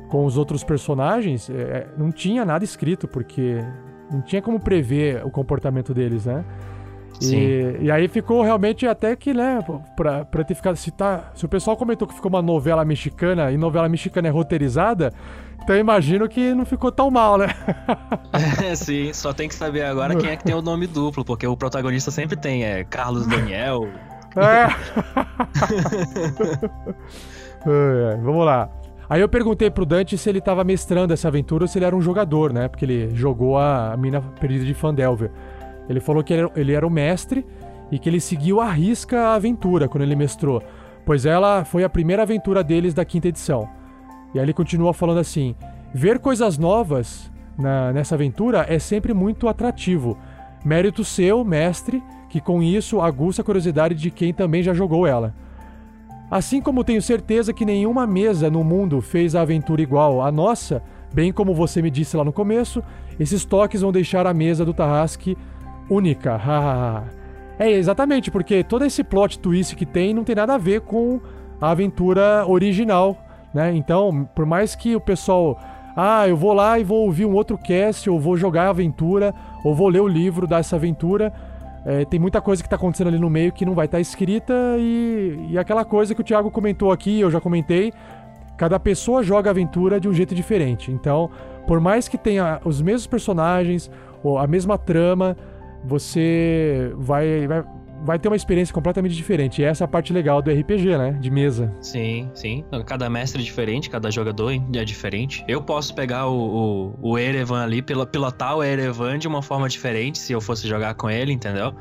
com os outros personagens é, não tinha nada escrito, porque não tinha como prever o comportamento deles, né? E, e aí ficou realmente até que, né, pra, pra ter ficado. Se, tá, se o pessoal comentou que ficou uma novela mexicana e novela mexicana é roteirizada, então eu imagino que não ficou tão mal, né? [LAUGHS] Sim, só tem que saber agora quem é que tem o nome duplo, porque o protagonista sempre tem, é Carlos [LAUGHS] Daniel. É. [LAUGHS] Vamos lá. Aí eu perguntei pro Dante se ele tava mestrando essa aventura ou se ele era um jogador, né? Porque ele jogou a mina perdida de Fandelver. Ele falou que ele era, o mestre e que ele seguiu à risca a aventura quando ele mestrou, pois ela foi a primeira aventura deles da quinta edição. E aí ele continua falando assim: ver coisas novas na- nessa aventura é sempre muito atrativo. Mérito seu, mestre, que com isso aguça a curiosidade de quem também já jogou ela. Assim como tenho certeza que nenhuma mesa no mundo fez a aventura igual à nossa, bem como você me disse lá no começo, esses toques vão deixar a mesa do Tarrasque única. é exatamente, porque todo esse plot twist que tem não tem nada a ver com a aventura original, né? Então, por mais que o pessoal, ah, eu vou lá e vou ouvir um outro cast, ou vou jogar a aventura, ou vou ler o livro dessa aventura, é, tem muita coisa que tá acontecendo ali no meio que não vai estar escrita e, e aquela coisa que o Thiago comentou aqui, eu já comentei, cada pessoa joga a aventura de um jeito diferente. Então, por mais que tenha os mesmos personagens a mesma trama, você vai, vai, vai ter uma experiência completamente diferente. E essa é a parte legal do RPG, né? De mesa. Sim, sim. Cada mestre é diferente, cada jogador é diferente. Eu posso pegar o, o, o Erevan ali, pilo- pilotar o Erevan de uma forma diferente se eu fosse jogar com ele, entendeu?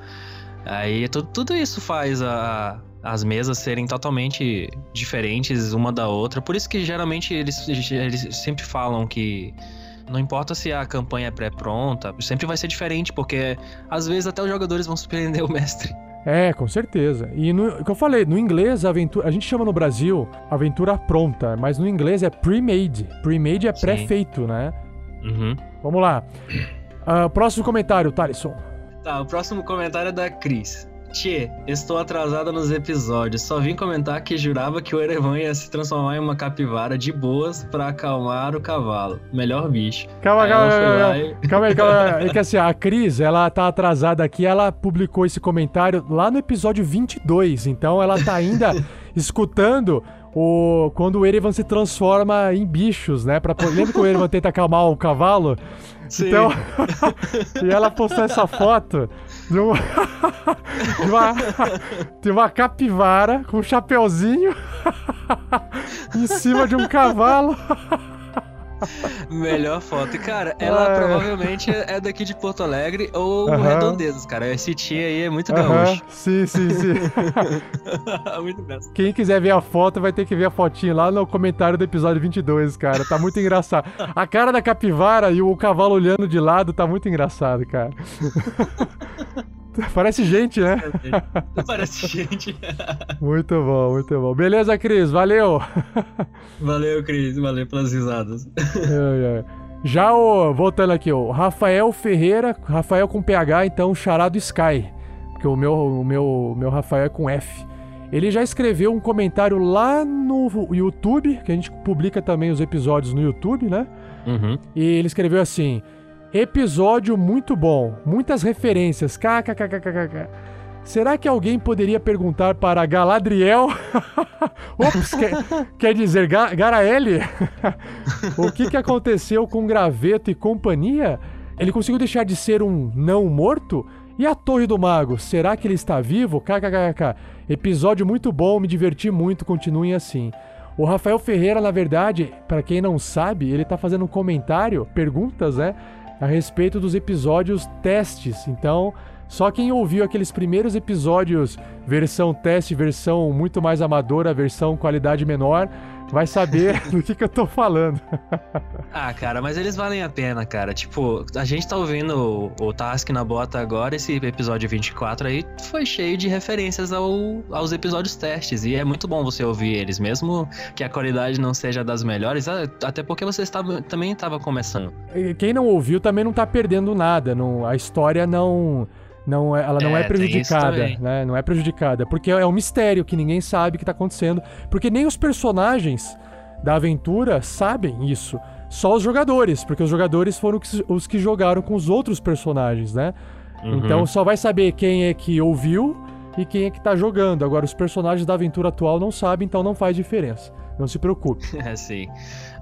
Aí tu- tudo isso faz a- as mesas serem totalmente diferentes uma da outra. Por isso que geralmente eles, eles sempre falam que não importa se a campanha é pré-pronta, sempre vai ser diferente, porque às vezes até os jogadores vão surpreender o mestre. É, com certeza. E no o que eu falei, no inglês, a aventura. A gente chama no Brasil aventura pronta, mas no inglês é pre-made. Pre-made é pré-feito, né? Uhum. Vamos lá. Ah, próximo comentário, Thaleson. Tá, o próximo comentário é da Cris. Tchê, estou atrasada nos episódios. Só vim comentar que jurava que o Erevan ia se transformar em uma capivara de boas pra acalmar o cavalo. Melhor bicho. Calma, Aí calma, calma, e- calma aí, calma aí. [LAUGHS] É que assim, a Cris, ela tá atrasada aqui, ela publicou esse comentário lá no episódio 22, então ela tá ainda [LAUGHS] escutando o quando o Erevan se transforma em bichos, né? Pra... Lembra que o Erevan tenta acalmar o cavalo? Sim. Então, [LAUGHS] e ela postou essa foto de uma, [LAUGHS] de uma, de uma capivara com um chapeuzinho [LAUGHS] em cima de um cavalo. [LAUGHS] [LAUGHS] Melhor foto. E, cara, ela Ah. provavelmente é daqui de Porto Alegre ou Aham. Redondezas, cara. Esse tia aí é muito Aham, gaúcho. Sim, sim, sim. [LAUGHS] muito engraçado. Quem quiser ver a foto vai ter que ver a fotinha lá no comentário do episódio 22, cara. Tá muito engraçado. A cara da capivara e o cavalo olhando de lado tá muito engraçado, cara. [LAUGHS] [LAUGHS] Parece gente, né? [LAUGHS] Parece gente. [LAUGHS] Muito bom, muito bom. Beleza, Cris? Valeu. Valeu, Cris. Valeu pelas risadas. Ai, ai. Já o. Voltando aqui, o Rafael Ferreira, Rafael com PH, então Charado Sky. Porque o meu, o meu, meu Rafael é com F. Ele já escreveu um comentário lá no YouTube, que a gente publica também os episódios no YouTube, né? Uhum. E ele escreveu assim: Episódio muito bom, muitas referências. KKKKKK. Será que alguém poderia perguntar para Galadriel? [LAUGHS] Ops, quer, quer dizer Ga Garaele? [LAUGHS] o que, que aconteceu com Graveto e companhia? Ele conseguiu deixar de ser um não morto? E a Torre do Mago? Será que ele está vivo? KKKK. Episódio muito bom, me diverti muito, continuem assim. O Rafael Ferreira, na verdade, para quem não sabe, ele tá fazendo um comentário, perguntas, né? A respeito dos episódios testes. Então, só quem ouviu aqueles primeiros episódios, versão teste, versão muito mais amadora, versão qualidade menor, vai saber [LAUGHS] do que, que eu tô falando. Ah, cara, mas eles valem a pena, cara. Tipo, a gente tá ouvindo o, o Task na bota agora, esse episódio 24 aí foi cheio de referências ao, aos episódios testes. E é muito bom você ouvir eles, mesmo que a qualidade não seja das melhores, até porque você estava, também estava começando. Quem não ouviu também não tá perdendo nada. Não, a história não. Não, é- ela não é, É, prejudicada, né? Não é prejudicada. Porque é um mistério que ninguém sabe o que tá acontecendo. Porque nem os personagens da aventura sabem isso. Só os jogadores, porque os jogadores foram os- os que jogaram com os outros personagens, né? Uhum. Então só vai saber quem é que ouviu e quem é que tá jogando. Agora, os personagens da aventura atual não sabem, então não faz diferença. Não se preocupe. [LAUGHS] É, sim.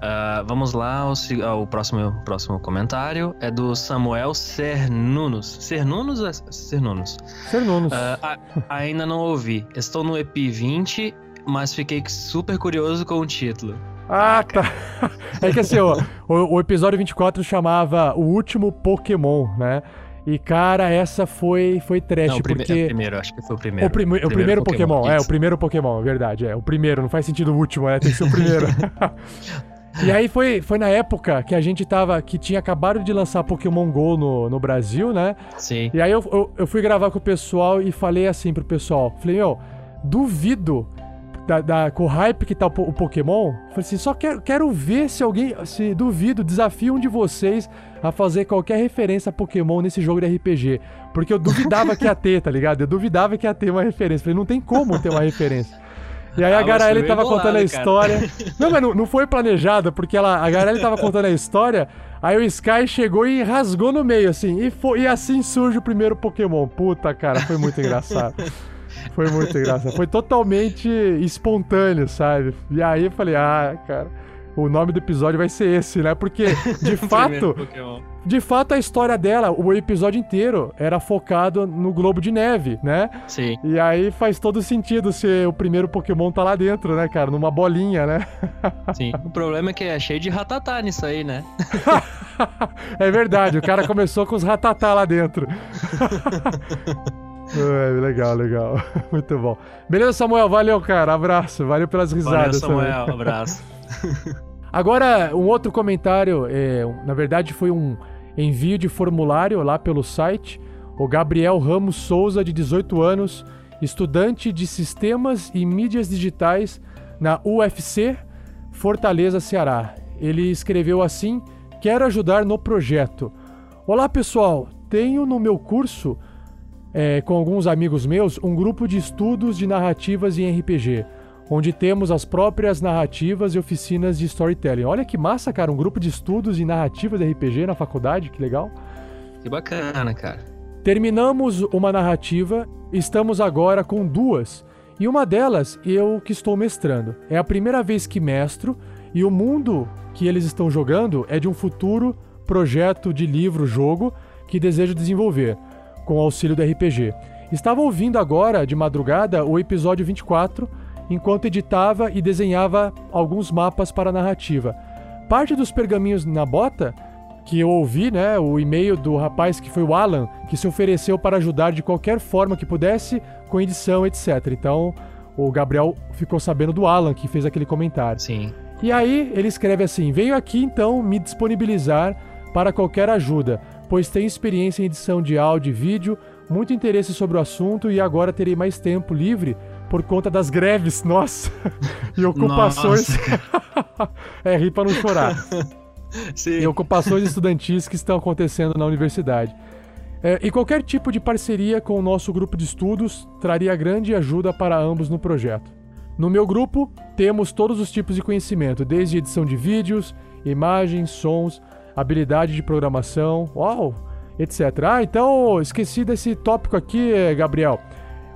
Ah, vamos lá ao, próximo, próximo comentário. É do Samuel Cernunos. Cernunos ou é Cernunos? Cernunos. Ah, a- ainda não ouvi. Estou no EP 20, mas fiquei super curioso com o título. Ah, tá. [LAUGHS] É que assim, ó, o, o episódio 24 chamava O Último Pokémon, né? E, cara, essa foi, foi trash, não, porque... é o primeiro, acho que foi o primeiro. O, prime- o primeiro, Pokémon, é, o primeiro Pokémon, é verdade, é. O primeiro, não faz sentido o último, né? Tem que ser o primeiro. [LAUGHS] e aí foi, foi na época que a gente tava. que tinha acabado de lançar Pokémon GO no, no Brasil, né? Sim. E aí eu, eu, eu fui gravar com o pessoal e falei assim pro pessoal: falei, meu, duvido. Da, da- com o hype que tá o, o Pokémon, falei assim, só quero, quero ver se alguém, se duvido, desafio um de vocês a fazer qualquer referência a Pokémon nesse jogo de RPG. Porque eu duvidava que ia ter, tá ligado? Eu duvidava que ia ter uma referência. Falei, não tem como ter uma referência. E aí Ah, a foi tava bem contando a bolado, cara. história. Não, mas não, não foi planejada, porque ela, a Garaele tava contando a história, aí o Sky chegou e rasgou no meio, assim, e, foi, e assim surge o primeiro Pokémon. Puta, cara, foi muito engraçado. Foi muito engraçado. Foi totalmente espontâneo, sabe? E aí eu falei, ah, cara, o nome do episódio vai ser esse, né? Porque, [LAUGHS] de fato, de fato, a história dela, o episódio inteiro, era focado no Globo de Neve, né? Sim. E aí faz todo sentido ser o primeiro Pokémon tá lá dentro, né, cara? Numa bolinha, né? [LAUGHS] Sim. O problema é que é cheio de ratatá nisso aí, né? [LAUGHS] É verdade, o cara começou com os ratatá lá dentro. É, legal, legal. Muito bom. Beleza, Samuel? Valeu, cara. Abraço. Valeu pelas Valeu, risadas Samuel. também. Abraço. Agora, um outro comentário, é, na verdade foi um envio de formulário lá pelo site. O Gabriel Ramos Souza, de 18 anos, estudante de Sistemas e Mídias Digitais na UFC, Fortaleza, Ceará. Ele escreveu assim: Quero ajudar no projeto. Olá, pessoal. Tenho no meu curso, é, com alguns amigos meus, um grupo de estudos de narrativas em RPG onde temos as próprias narrativas e oficinas de storytelling. Olha que massa, cara, um grupo de estudos e narrativas de RPG na faculdade, que legal. Que bacana, cara. Terminamos uma narrativa, estamos agora com duas, e uma delas eu que estou mestrando. É a primeira vez que mestro, e o mundo que eles estão jogando é de um futuro projeto de livro-jogo que desejo desenvolver, com o auxílio do RPG. Estava ouvindo agora, de madrugada, o episódio 24, enquanto editava e desenhava alguns mapas para a narrativa. Parte dos pergaminhos na bota que eu ouvi, né, o e-mail do rapaz que foi o Alan, que se ofereceu para ajudar de qualquer forma que pudesse, com edição, etc. Então, o Gabriel ficou sabendo do Alan, que fez aquele comentário. Sim. E aí, ele escreve assim: Venho aqui então me disponibilizar para qualquer ajuda, pois tenho experiência em edição de áudio e vídeo, muito interesse sobre o assunto e agora terei mais tempo livre por conta das greves, nossa, [LAUGHS] e ocupações. [LAUGHS] é rir para não chorar [LAUGHS] Sim. e ocupações estudantis que estão acontecendo na universidade. É, e qualquer tipo de parceria com o nosso grupo de estudos traria grande ajuda para ambos no projeto. No meu grupo, temos todos os tipos de conhecimento, desde edição de vídeos, imagens, sons, habilidade de programação, uau, etc. Ah, então esqueci desse tópico aqui, Gabriel.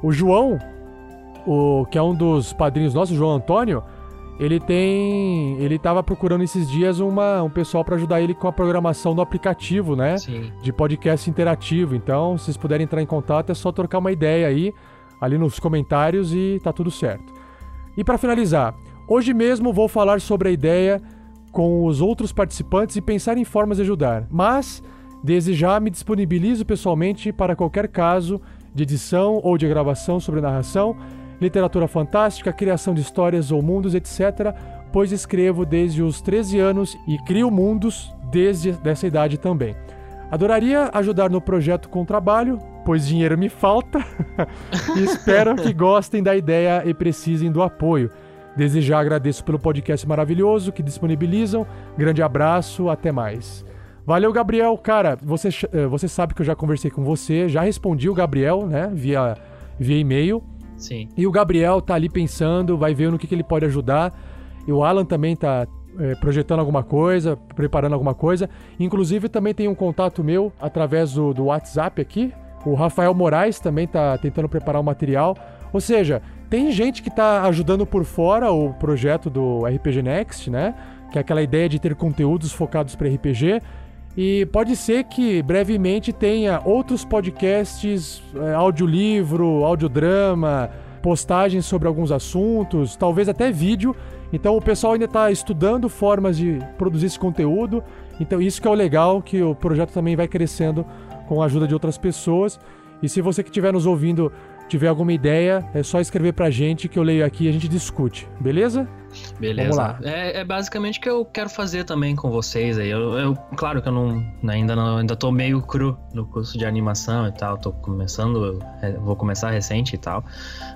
O João, o que é um dos padrinhos nossos, João Antônio, ele tem. Ele tava procurando esses dias uma, um pessoal para ajudar ele com a programação do aplicativo, né? Sim. De podcast interativo. Então, se vocês puderem entrar em contato, é só trocar uma ideia aí, ali nos comentários e tá tudo certo. E para finalizar, hoje mesmo vou falar sobre a ideia com os outros participantes e pensar em formas de ajudar. Mas Desde já me disponibilizo pessoalmente para qualquer caso de edição ou de gravação sobre narração, literatura fantástica, criação de histórias ou mundos, etc., pois escrevo desde os 13 anos e crio mundos desde essa idade também. Adoraria ajudar no projeto com trabalho, pois dinheiro me falta, [LAUGHS] e espero que gostem da ideia e precisem do apoio. Desde já agradeço pelo podcast maravilhoso que disponibilizam. Grande abraço, até mais. Valeu, Gabriel. Cara, você, eh, você sabe que eu já conversei com você, já respondi o Gabriel, né, via, via e-mail. Sim. E o Gabriel tá ali pensando, vai ver no que, que ele pode ajudar. E o Alan também tá é, projetando alguma coisa, preparando alguma coisa. Inclusive, também tem um contato meu através do, do WhatsApp aqui. O Rafael Moraes também tá tentando preparar o material. Ou seja, tem gente que tá ajudando por fora o projeto do RPG Next, né? Que é aquela ideia de ter conteúdos focados para RPG. E pode ser que brevemente tenha outros podcasts, é, audiolivro, audiodrama, postagens sobre alguns assuntos, talvez até vídeo. Então o pessoal ainda está estudando formas de produzir esse conteúdo. Então isso que é o legal, que o projeto também vai crescendo com a ajuda de outras pessoas. E se você que estiver nos ouvindo tiver alguma ideia, é só escrever pra gente que eu leio aqui e a gente discute, beleza? Beleza. Vamos lá. É, é basicamente o que eu quero fazer também com vocês aí. Eu, eu- claro que eu não ainda não ainda tô meio cru no curso de animação e tal. Tô começando, é, vou começar recente e tal.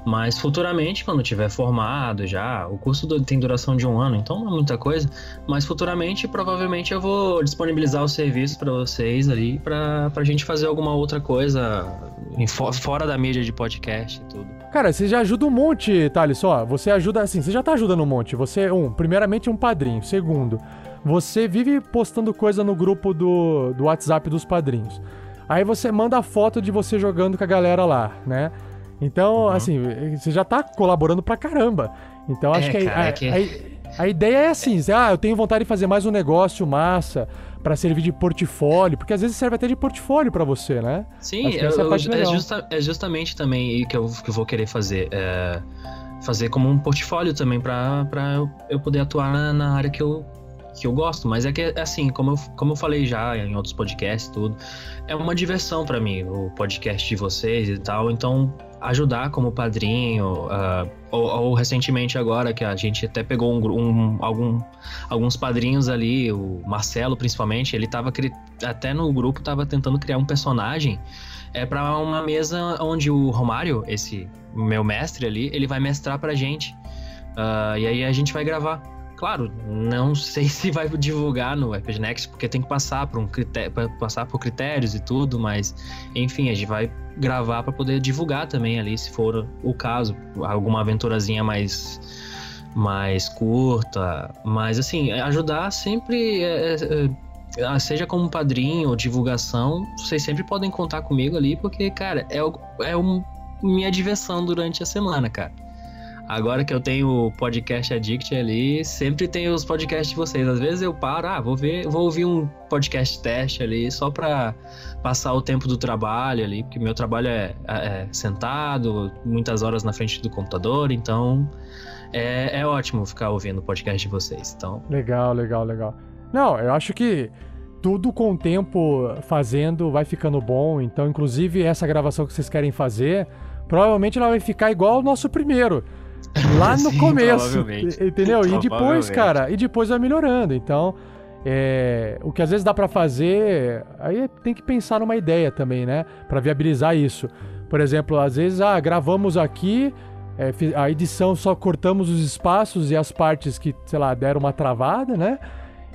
Mas futuramente, quando tiver formado já, o curso do- tem duração de um ano, então não é muita coisa. Mas futuramente, provavelmente eu vou disponibilizar os serviços pra vocês ali pra, pra gente fazer alguma outra coisa em fo- fora da mídia de podcast e tudo. Cara, você já ajuda um monte, Thales. Ó, você ajuda, assim, você já tá ajudando um monte. Você, um, primeiramente um padrinho. Segundo, você vive postando coisa no grupo do, do WhatsApp dos padrinhos. Aí você manda a foto de você jogando com a galera lá, né? Então, assim, você já tá colaborando pra caramba. Então, acho É, que, a, cara, a- é que- a- a ideia é assim, ah, eu tenho vontade de fazer mais um negócio massa pra servir de portfólio, porque às vezes serve até de portfólio pra você, né? Sim, é é, legal. justa- é justamente também que eu, que eu vou querer fazer. é, fazer como um portfólio também pra eu, eu poder atuar na, na área que eu, que eu gosto. Mas é que, assim, como eu, como eu falei já em outros podcasts tudo, é uma diversão pra mim o podcast de vocês e tal. Então, ajudar como padrinho, ah, ou, ou recentemente agora que a gente até pegou um, um- algum, alguns padrinhos ali, o Marcelo principalmente, ele tava até no grupo tava tentando criar um personagem é para uma mesa onde o Romário, esse meu mestre ali, ele vai mestrar pra gente. Ah, e aí a gente vai gravar. Claro, não sei [LAUGHS] se vai divulgar no RPG Next, porque tem que passar por um critério, passar por critérios e tudo, mas enfim, a gente vai gravar para poder divulgar também ali, se for o caso, alguma aventurazinha mais mais curta, mas assim, ajudar sempre é, é, é, seja como padrinho ou divulgação, vocês sempre podem contar comigo ali, porque, cara, é, é um- minha diversão durante a semana, cara. Agora que eu tenho o podcast Addict ali, sempre tem os podcasts de vocês. Às vezes eu paro, ah, vou ver, vou ouvir um podcast teste ali, só pra passar o tempo do trabalho ali, porque meu trabalho é, é sentado, muitas horas na frente do computador, então é, é ótimo ficar ouvindo o podcast de vocês. Então, Legal, legal, legal. Não, eu acho que tudo com o tempo fazendo vai ficando bom. Então, inclusive, essa gravação que vocês querem fazer, provavelmente ela vai ficar igual ao nosso primeiro. Lá no [LAUGHS] Sim, começo. Entendeu? E depois, cara, e depois vai melhorando. Então, é, o que às vezes dá pra fazer, aí tem que pensar numa ideia também, né? Pra viabilizar isso. Por exemplo, às vezes, ah, gravamos aqui, é, a edição só cortamos os espaços e as partes que, sei lá, deram uma travada, né?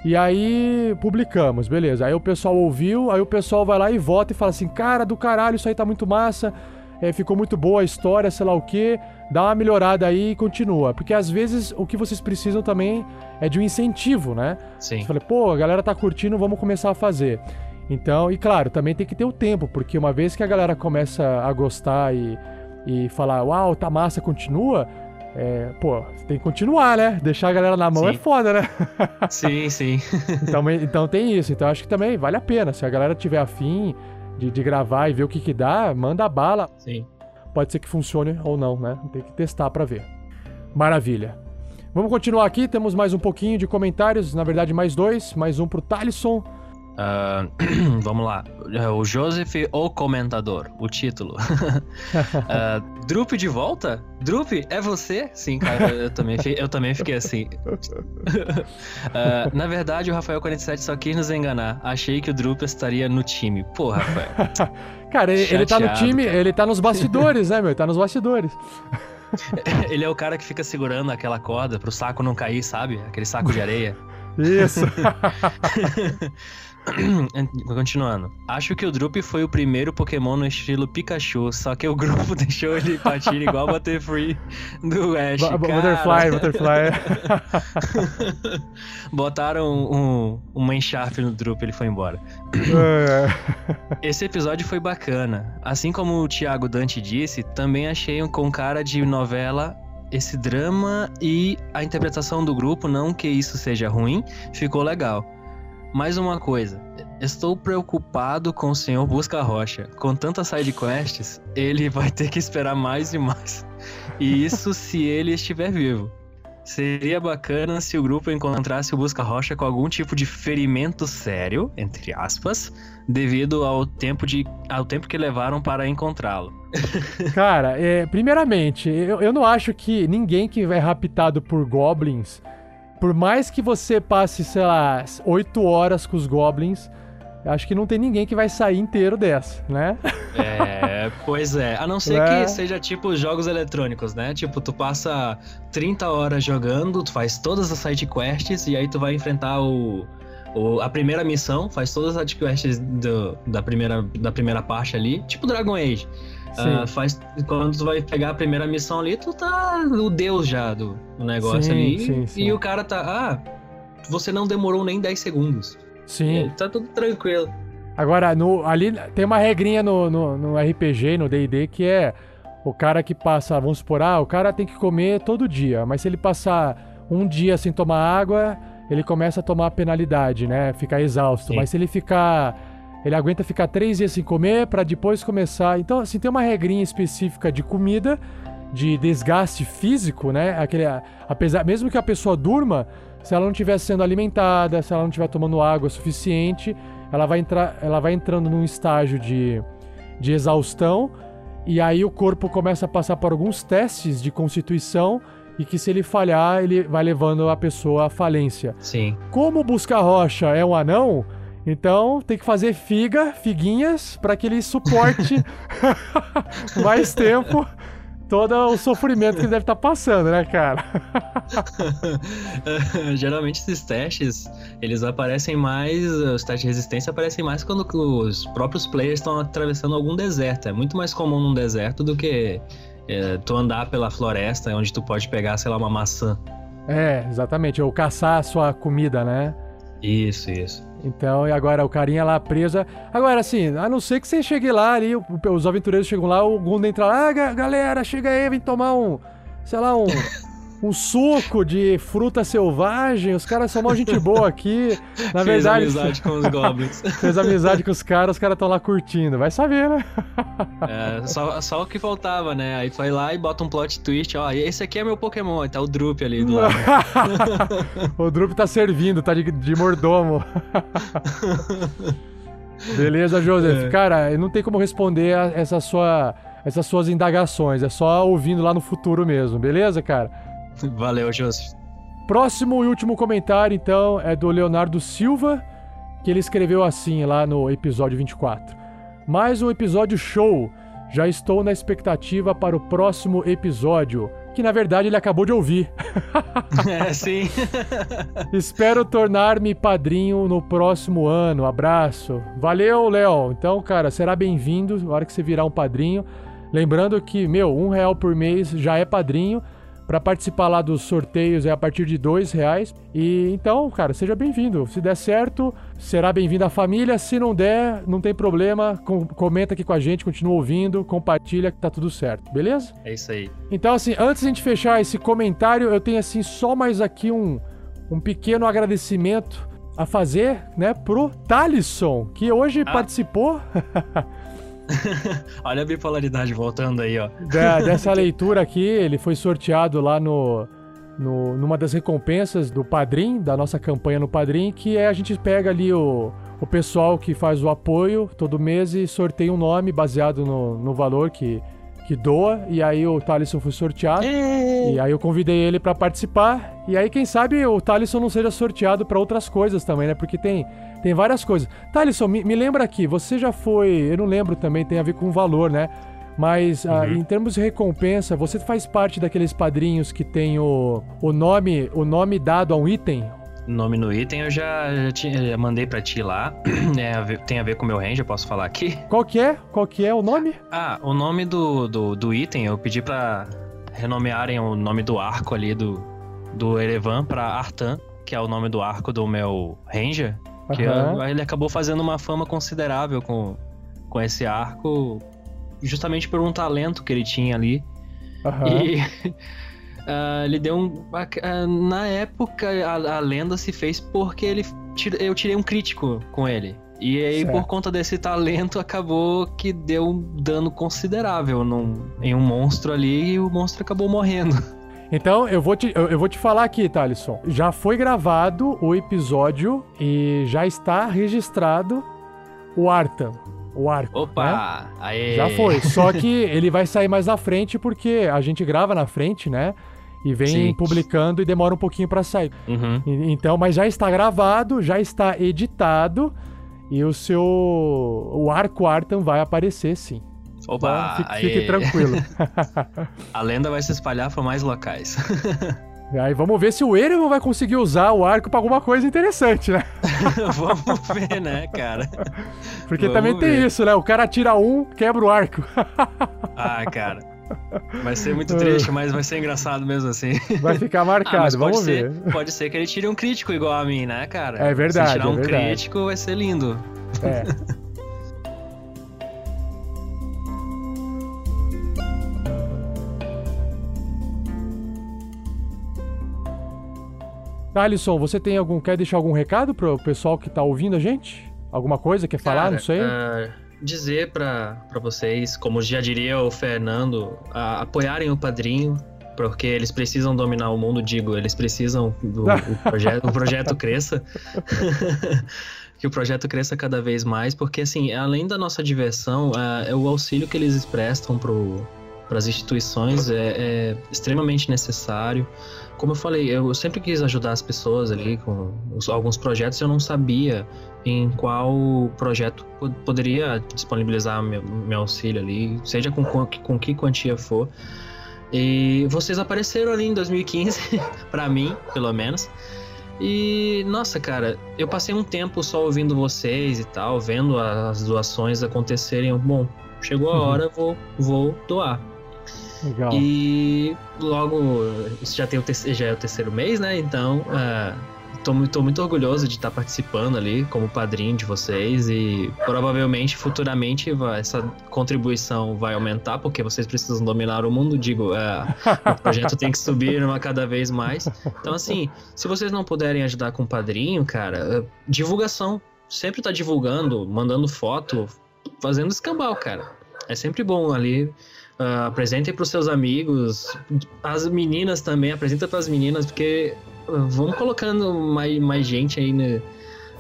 E aí publicamos, beleza. Aí o pessoal ouviu, aí o pessoal vai lá e vota e fala assim: cara do caralho, isso aí tá muito massa, é, ficou muito boa a história, sei lá o quê, dá uma melhorada aí e continua. Porque às vezes o que vocês precisam também é de um incentivo, né? Sim. Você fala, pô, a galera tá curtindo, vamos começar a fazer. Então, e claro, também tem que ter o tempo, porque uma vez que a galera começa a gostar e, e falar, uau, tá massa, continua, é, pô, tem que continuar, né? Deixar a galera na mão é Sim. foda, né? [LAUGHS] sim, sim. [LAUGHS] então, então tem isso. Então acho que também vale a pena. Se a galera tiver afim de, de gravar e ver o que que dá, manda bala. Sim. Pode ser que funcione ou não, né? Tem que testar pra ver. Maravilha. Vamos continuar aqui, temos mais um pouquinho de comentários, na verdade mais dois, mais um pro Talisson. Ah, [CLEARS THROAT] vamos lá. O Joseph, o comentador, o título. [LAUGHS] Drup de volta? Drup, é você? Sim, cara, eu também, eu também fiquei assim. [LAUGHS] Ah, na verdade, o Rafael 47 só quis nos enganar. Achei que o Drup estaria no time. Pô, Rafael. [LAUGHS] Cara, ele, ele tá no time, cara. ele tá nos bastidores, né, meu? Ele tá nos bastidores. Ele é o cara que fica segurando aquela corda pro saco não cair, sabe? Aquele saco de areia. Isso. [CLEARS THROAT] Continuando. Acho que o Drup foi o primeiro Pokémon no estilo Pikachu, só que o grupo [LAUGHS] deixou ele partir igual o Butterfree do Ash. Cara. Butterfly, Butterfly. [LAUGHS] Botaram um, uma encharpe no Drup, ele foi embora. É. Esse episódio foi bacana. Assim como o Thiago Dante disse, também achei um com cara de novela esse drama e a interpretação do grupo, não que isso seja ruim, ficou legal. Mais uma coisa, estou preocupado com o senhor Busca Rocha. Com tantas sidequests, ele vai ter que esperar mais e mais. E isso [LAUGHS] se ele estiver vivo. Seria bacana se o grupo encontrasse o Busca Rocha com algum tipo de ferimento sério, entre aspas, devido ao tempo, de, ao tempo que levaram para encontrá-lo. [LAUGHS] [LAUGHS] Cara, é, primeiramente, eu, eu não acho que ninguém que é raptado por goblins, por mais que você passe, sei lá, 8 horas com os goblins, acho que não tem ninguém que vai sair inteiro dessa, né? [LAUGHS] É, pois é. A não ser É. que seja tipo jogos eletrônicos, né? Tipo, tu passa 30 horas jogando, tu faz todas as sidequests e aí tu vai enfrentar o, o- a primeira missão, faz todas as sidequests do, da, primeira, da primeira parte ali, tipo Dragon Age. Ah, faz, quando tu vai pegar a primeira missão ali, tu tá o deus já do, do negócio Sim, ali. sim, sim. E o cara tá. Ah, você não demorou nem 10 segundos. Sim. É, Tá tudo tranquilo. Agora, no, ali tem uma regrinha no, no, no RPG, no D&D, que é o cara que passa, vamos supor, ah, o cara tem que comer todo dia, mas se ele passar um dia sem tomar água, ele começa a tomar penalidade, né? Ficar exausto. Mas se ele ficar... Ele aguenta ficar três dias sem comer pra depois começar... Então, assim, tem uma regrinha específica de comida, de desgaste físico, né? Aquele, apesar, mesmo que a pessoa durma, se ela não estiver sendo alimentada, se ela não estiver tomando água suficiente, ela vai, entrar, ela vai entrando num estágio de, de exaustão e aí o corpo começa a passar por alguns testes de constituição e que se ele falhar, ele vai levando a pessoa à falência. Sim. Como o Busca-Rocha é um anão, então tem que fazer figa, figuinhas, para que ele suporte [LAUGHS] mais tempo todo o sofrimento que ele deve estar passando, né, cara? [LAUGHS] Geralmente esses testes, eles aparecem mais, os testes de resistência aparecem mais quando os próprios players estão atravessando algum deserto. É muito mais comum num deserto do que é, tu andar pela floresta, onde tu pode pegar, sei lá, uma maçã. É, exatamente, ou caçar a sua comida, né? Isso, isso. Então, e agora o carinha lá preso. Agora, assim, a não ser que você chegue lá ali, os aventureiros chegam lá, o Gunda entra lá, ah, ga- galera, chega aí, vem tomar um, sei lá, um, um suco de fruta selvagem. Os caras são mó gente boa aqui. [LAUGHS] Na Fez verdade. amizade com os goblins. [LAUGHS] Fez amizade com os caras, os caras estão lá curtindo. Vai saber, né? É, só, só o que faltava, né? Aí vai lá e bota um plot twist, ó, esse aqui é meu Pokémon, aí tá o Drup ali do lado. [LAUGHS] o Drup tá servindo, tá de, de mordomo. Beleza, Joseph. É. Cara, não tem como responder a essa sua, essas suas indagações. É só ouvindo lá no futuro mesmo, beleza, cara? [LAUGHS] Valeu, Joseph. Próximo e último comentário, então, é do Leonardo Silva, que ele escreveu assim lá no episódio 24. Mais um episódio show. Já estou na expectativa para o próximo episódio, que na verdade ele acabou de ouvir. [LAUGHS] [LAUGHS] É, sim. Espero tornar-me padrinho no próximo ano. Abraço. Valeu, Léo. Então, cara, será bem-vindo na hora que você virar um padrinho. Lembrando que, meu, um real por mês já é padrinho. Para participar lá dos sorteios é a partir de dois reais. E então, cara, seja bem-vindo. Se der certo, será bem-vindo à família. Se não der, não tem problema. Com- comenta aqui com a gente, continua ouvindo, compartilha que tá tudo certo, beleza? É isso aí. Então, assim, antes de a gente fechar esse comentário, eu tenho, assim, só mais aqui um, um pequeno agradecimento a fazer, né, pro Talisson, que hoje participou [LAUGHS] [LAUGHS] Olha a bipolaridade voltando aí, ó. da- [LAUGHS] dessa leitura aqui. Ele foi sorteado lá no, no, numa das recompensas do Padrim, da nossa campanha no Padrim, que é a gente pega ali o, o pessoal que faz o apoio todo mês e sorteia um nome baseado no, no valor que, que doa. E aí o Thalisson foi sorteado. E aí eu convidei ele para participar. E aí, quem sabe, o Thalisson não seja sorteado para outras coisas também, né? Porque tem, tem várias coisas. Thalisson, me, me lembra aqui, você já foi. Eu não lembro também, tem a ver com valor, né? Mas ah, em termos de recompensa, você faz parte daqueles padrinhos que tem o, o nome o nome dado a um item? Nome no item eu já, já, te- já mandei pra ti lá. [CLEARS THROAT] É, a ver- tem a ver com o meu range, eu posso falar aqui? Qual que é? Qual que é o nome? Ah, o nome do, do, do item, eu pedi pra renomearem o nome do arco ali do, do Erevan pra Artan, que é o nome do arco do meu Ranger. Que Aham. eu- ele acabou fazendo uma fama considerável com, com esse arco, justamente por um talento que ele tinha ali. Aham. E [LAUGHS] ah, ele deu um. ah, na época, a, a lenda se fez porque ele eu tirei um crítico com ele. E aí, Certo. por conta desse talento, acabou que deu um dano considerável num, em um monstro ali e o monstro acabou morrendo. [LAUGHS] Então, eu vou te, eu, eu vou te falar aqui, Thalisson. Já foi gravado o episódio e já está registrado o Artan. O arco. Opa! né? Aê! Já foi. [LAUGHS] Só que ele vai sair mais na frente porque a gente grava na frente, né? E vem Sim. publicando e demora um pouquinho pra sair. Uhum. E- Então, mas já está gravado, já está editado e o seu o arco Artan vai aparecer sim. Opa! Então, fique, tranquilo. [LAUGHS] A lenda vai se espalhar para mais locais. E [LAUGHS] aí vamos ver se o Erevan vai conseguir usar o arco pra alguma coisa interessante, né? [LAUGHS] Vamos ver, né, cara? Porque Vamos também tem ver. isso, né? O cara tira um, quebra o arco. Ah, cara. Vai ser muito triste, mas vai ser engraçado mesmo assim. Vai ficar Ah, marcado, pode vamos ser, ver. pode ser que ele tire um crítico igual a mim, né, cara? É verdade, Se tirar é um verdade. crítico, vai ser lindo. É. Alisson, você tem algum quer deixar algum recado pro pessoal que tá ouvindo a gente? Alguma coisa quer falar? Cara, não sei. ah, dizer pra, pra vocês, como já diria o Fernando, ah, apoiarem o padrinho, porque eles precisam dominar o mundo, digo, eles precisam do [LAUGHS] o projeto, o projeto cresça. [LAUGHS] que o projeto cresça cada vez mais, porque assim, além da nossa diversão, ah, é o auxílio que eles prestam para as instituições é, é extremamente necessário. Como eu falei, eu sempre quis ajudar as pessoas ali com os- alguns projetos, eu não sabia em qual projeto po- poderia disponibilizar meu, meu auxílio ali, seja com, com, com que quantia for. E vocês apareceram ali em 2015, [LAUGHS] pra mim, pelo menos. E, nossa, cara, eu passei um tempo só ouvindo vocês e tal, vendo as doações acontecerem. Bom, chegou a Uhum. hora, vou, vou doar. Legal. E logo, isso já, tem o terceiro, já é o terceiro mês, né? Então, é, tô, muito- muito orgulhoso de estar participando ali como padrinho de vocês e provavelmente futuramente vai- essa contribuição vai aumentar porque vocês precisam dominar o mundo. Digo, é, o projeto tem que subir uma cada vez mais. Então, assim, se vocês não puderem ajudar com o padrinho, cara, é, divulgação. Sempre tá divulgando, mandando foto, fazendo escambau, cara. É sempre bom ali. Ah, apresentem para os seus amigos, as meninas também, apresenta para as meninas, porque ah, vamos colocando mais, mais gente aí no,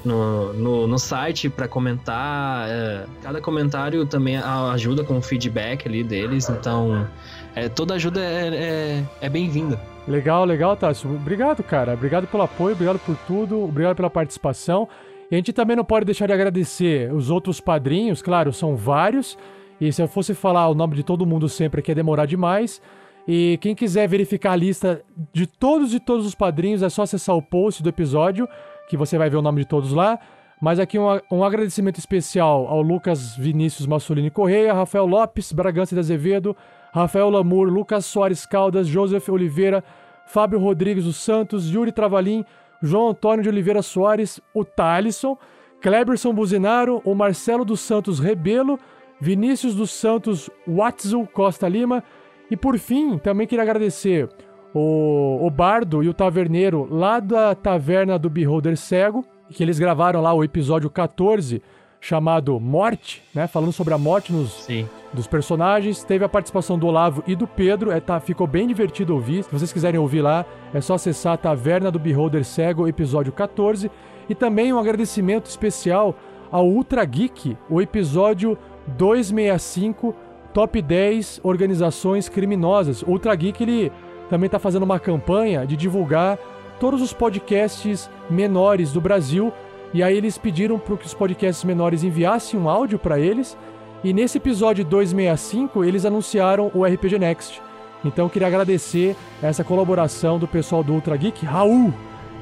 no, no, no site para comentar. eh, cada comentário também ajuda com o feedback ali deles, então eh, toda ajuda é, é, é bem-vinda. Legal, legal, Tássio. Obrigado, cara. Obrigado pelo apoio, obrigado por tudo, obrigado pela participação. E a gente também não pode deixar de agradecer os outros padrinhos, claro, são vários. E se eu fosse falar o nome de todo mundo sempre aqui ia demorar demais. E quem quiser verificar a lista de todos e todos os padrinhos, é só acessar o post do episódio, que você vai ver o nome de todos lá. Mas aqui um, um agradecimento especial ao Lucas Vinícius Massolini Correia, Rafael Lopes, Bragança de Azevedo, Rafael Lamour, Lucas Soares Caldas, Joseph Oliveira, Fábio Rodrigues dos Santos, Yuri Travalim, João Antônio de Oliveira Soares, o Thalisson, Kleberson Buzinaro, o Marcelo dos Santos Rebelo, Vinícius dos Santos Watzel Costa Lima e por fim, também queria agradecer o, o Bardo e o Taverneiro lá da Taverna do Beholder Cego, que eles gravaram lá o episódio 14 chamado Morte, né, falando sobre a morte nos, dos personagens. Teve a participação do Olavo e do Pedro. É, tá, ficou bem divertido ouvir. Se vocês quiserem ouvir lá, é só acessar a Taverna do Beholder Cego, episódio 14. E também um agradecimento especial ao Ultra Geek, o episódio 265, Top 10 Organizações Criminosas. Ultra Geek, ele também está fazendo uma campanha de divulgar todos os podcasts menores do Brasil. E aí eles pediram para que os podcasts menores enviassem um áudio para eles. E nesse episódio 265 eles anunciaram o RPG Next. Então queria agradecer essa colaboração do pessoal do Ultra Geek, Raul.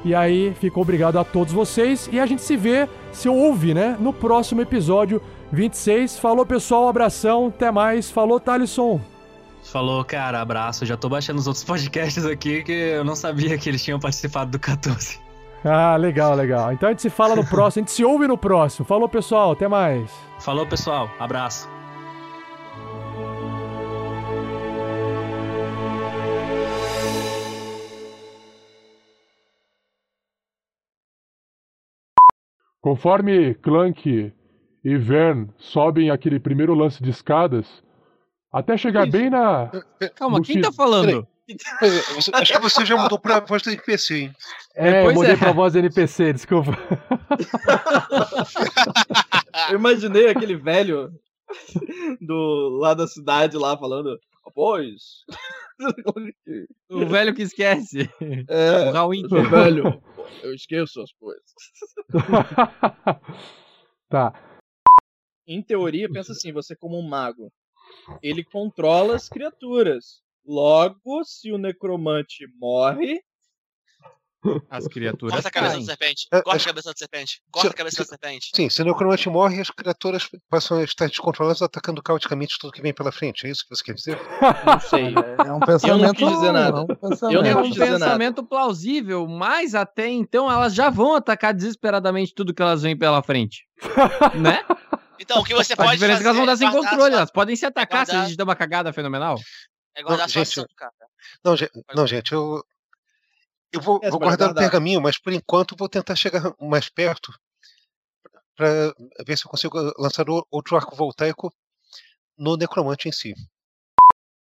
E aí ficou obrigado a todos vocês e a gente se vê, se ouve, né, no próximo episódio 26. Falou pessoal, um abração, até mais. Falou Thalisson. Falou, cara, abraço. Já tô baixando os outros podcasts aqui que eu não sabia que eles tinham participado do 14. Ah, legal, legal. Então a gente se fala no próximo, a gente se ouve no próximo. Falou, pessoal, até mais. Falou, pessoal, abraço. Conforme Clank e Vern sobem aquele primeiro lance de escadas, até chegar bem na. Calma, no quem tá falando? Você- Acho que você já mudou pra voz do NPC, hein? É, eu pois mudei é. pra voz do NPC, desculpa. [LAUGHS] Eu imaginei aquele velho do lá da cidade lá falando, após. [LAUGHS] O velho que esquece. É, O Raul velho, [LAUGHS] eu esqueço as coisas. tá. Em teoria, pensa assim, você como um mago, ele controla as criaturas. Logo, se o necromante morre, As criaturas. Corta a cabeça caem. da serpente. É, Corta a acho- cabeça da serpente. Corta a cabeça da serpente. Sim, se o necromante morre, as criaturas passam a estar descontroladas, atacando caoticamente tudo que vem pela frente. É isso que você quer dizer? não sei. [LAUGHS] É um pensamento. quis dizer nada. é um Eu pensamento. não É um quis dizer nada. pensamento plausível, mas até então elas já vão atacar desesperadamente tudo que elas veem pela frente. [LAUGHS] né? Então, o que você A pode diferença é que elas vão fazer dar é sem controle, elas podem se atacar se a gente der uma cagada fenomenal. É guardar Não, sua gente, ação, cara. Não, gente, não, gente eu. Eu vou, É, vou guardar o pergaminho, mas por enquanto vou tentar chegar mais perto para ver se eu consigo lançar o- outro arco voltaico no necromante em si.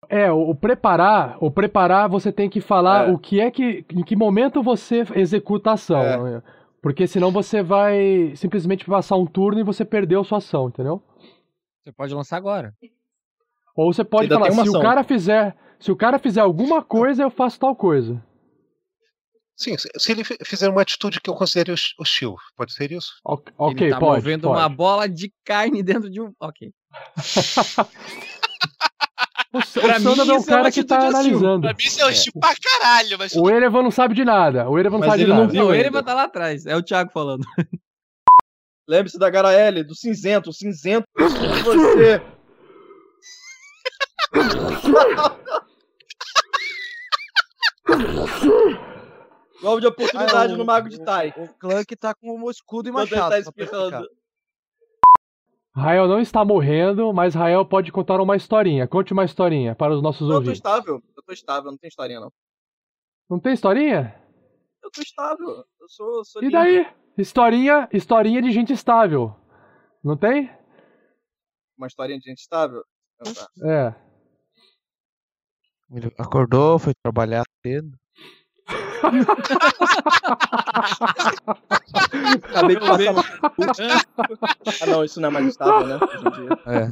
É, o, o preparar, o preparar você tem que falar É. o que é que, em que momento você executa a ação. É. Porque senão você vai simplesmente passar um turno e você perdeu sua ação, entendeu? Você pode lançar agora. Ou você pode Ainda falar, se o ação. cara fizer, se o cara fizer alguma coisa, eu faço tal coisa. Sim, se, ele fi- fizer uma atitude que eu considere hos- hostil, pode ser isso? Ok, ok, Ele tá pode. movendo pode. uma bola de carne [LAUGHS] dentro de um. Ok. [LAUGHS] O, Pra o mim, Sandro é um isso é cara que tá hostil. analisando. Pra mim isso é hostil pra caralho, mas O Erevan não sabe de nada. O Erevan não Mas sabe de nada. viu Não, ele ainda. vai estar lá atrás. É o Thiago falando. [LAUGHS] lembre-se da Garaele, do cinzento. O cinzento é você. [LAUGHS] Golpe de oportunidade Ah, o- no Mago de Tai. O Clank tá com o escudo e ele machado. tá Rael não está morrendo, mas Rael pode contar uma historinha. Conte uma historinha para os nossos Não, eu tô ouvintes. estável. Eu tô estável, não tem historinha não. Não tem historinha? Eu tô estável. Eu sou, sou E limpo. daí? Historinha, historinha de gente estável. Não tem? Uma historinha de gente estável? Então tá. É. Ele acordou, foi trabalhar cedo. Acabei de passar. Ah não, isso não é mais estável, né? Hoje em dia. É.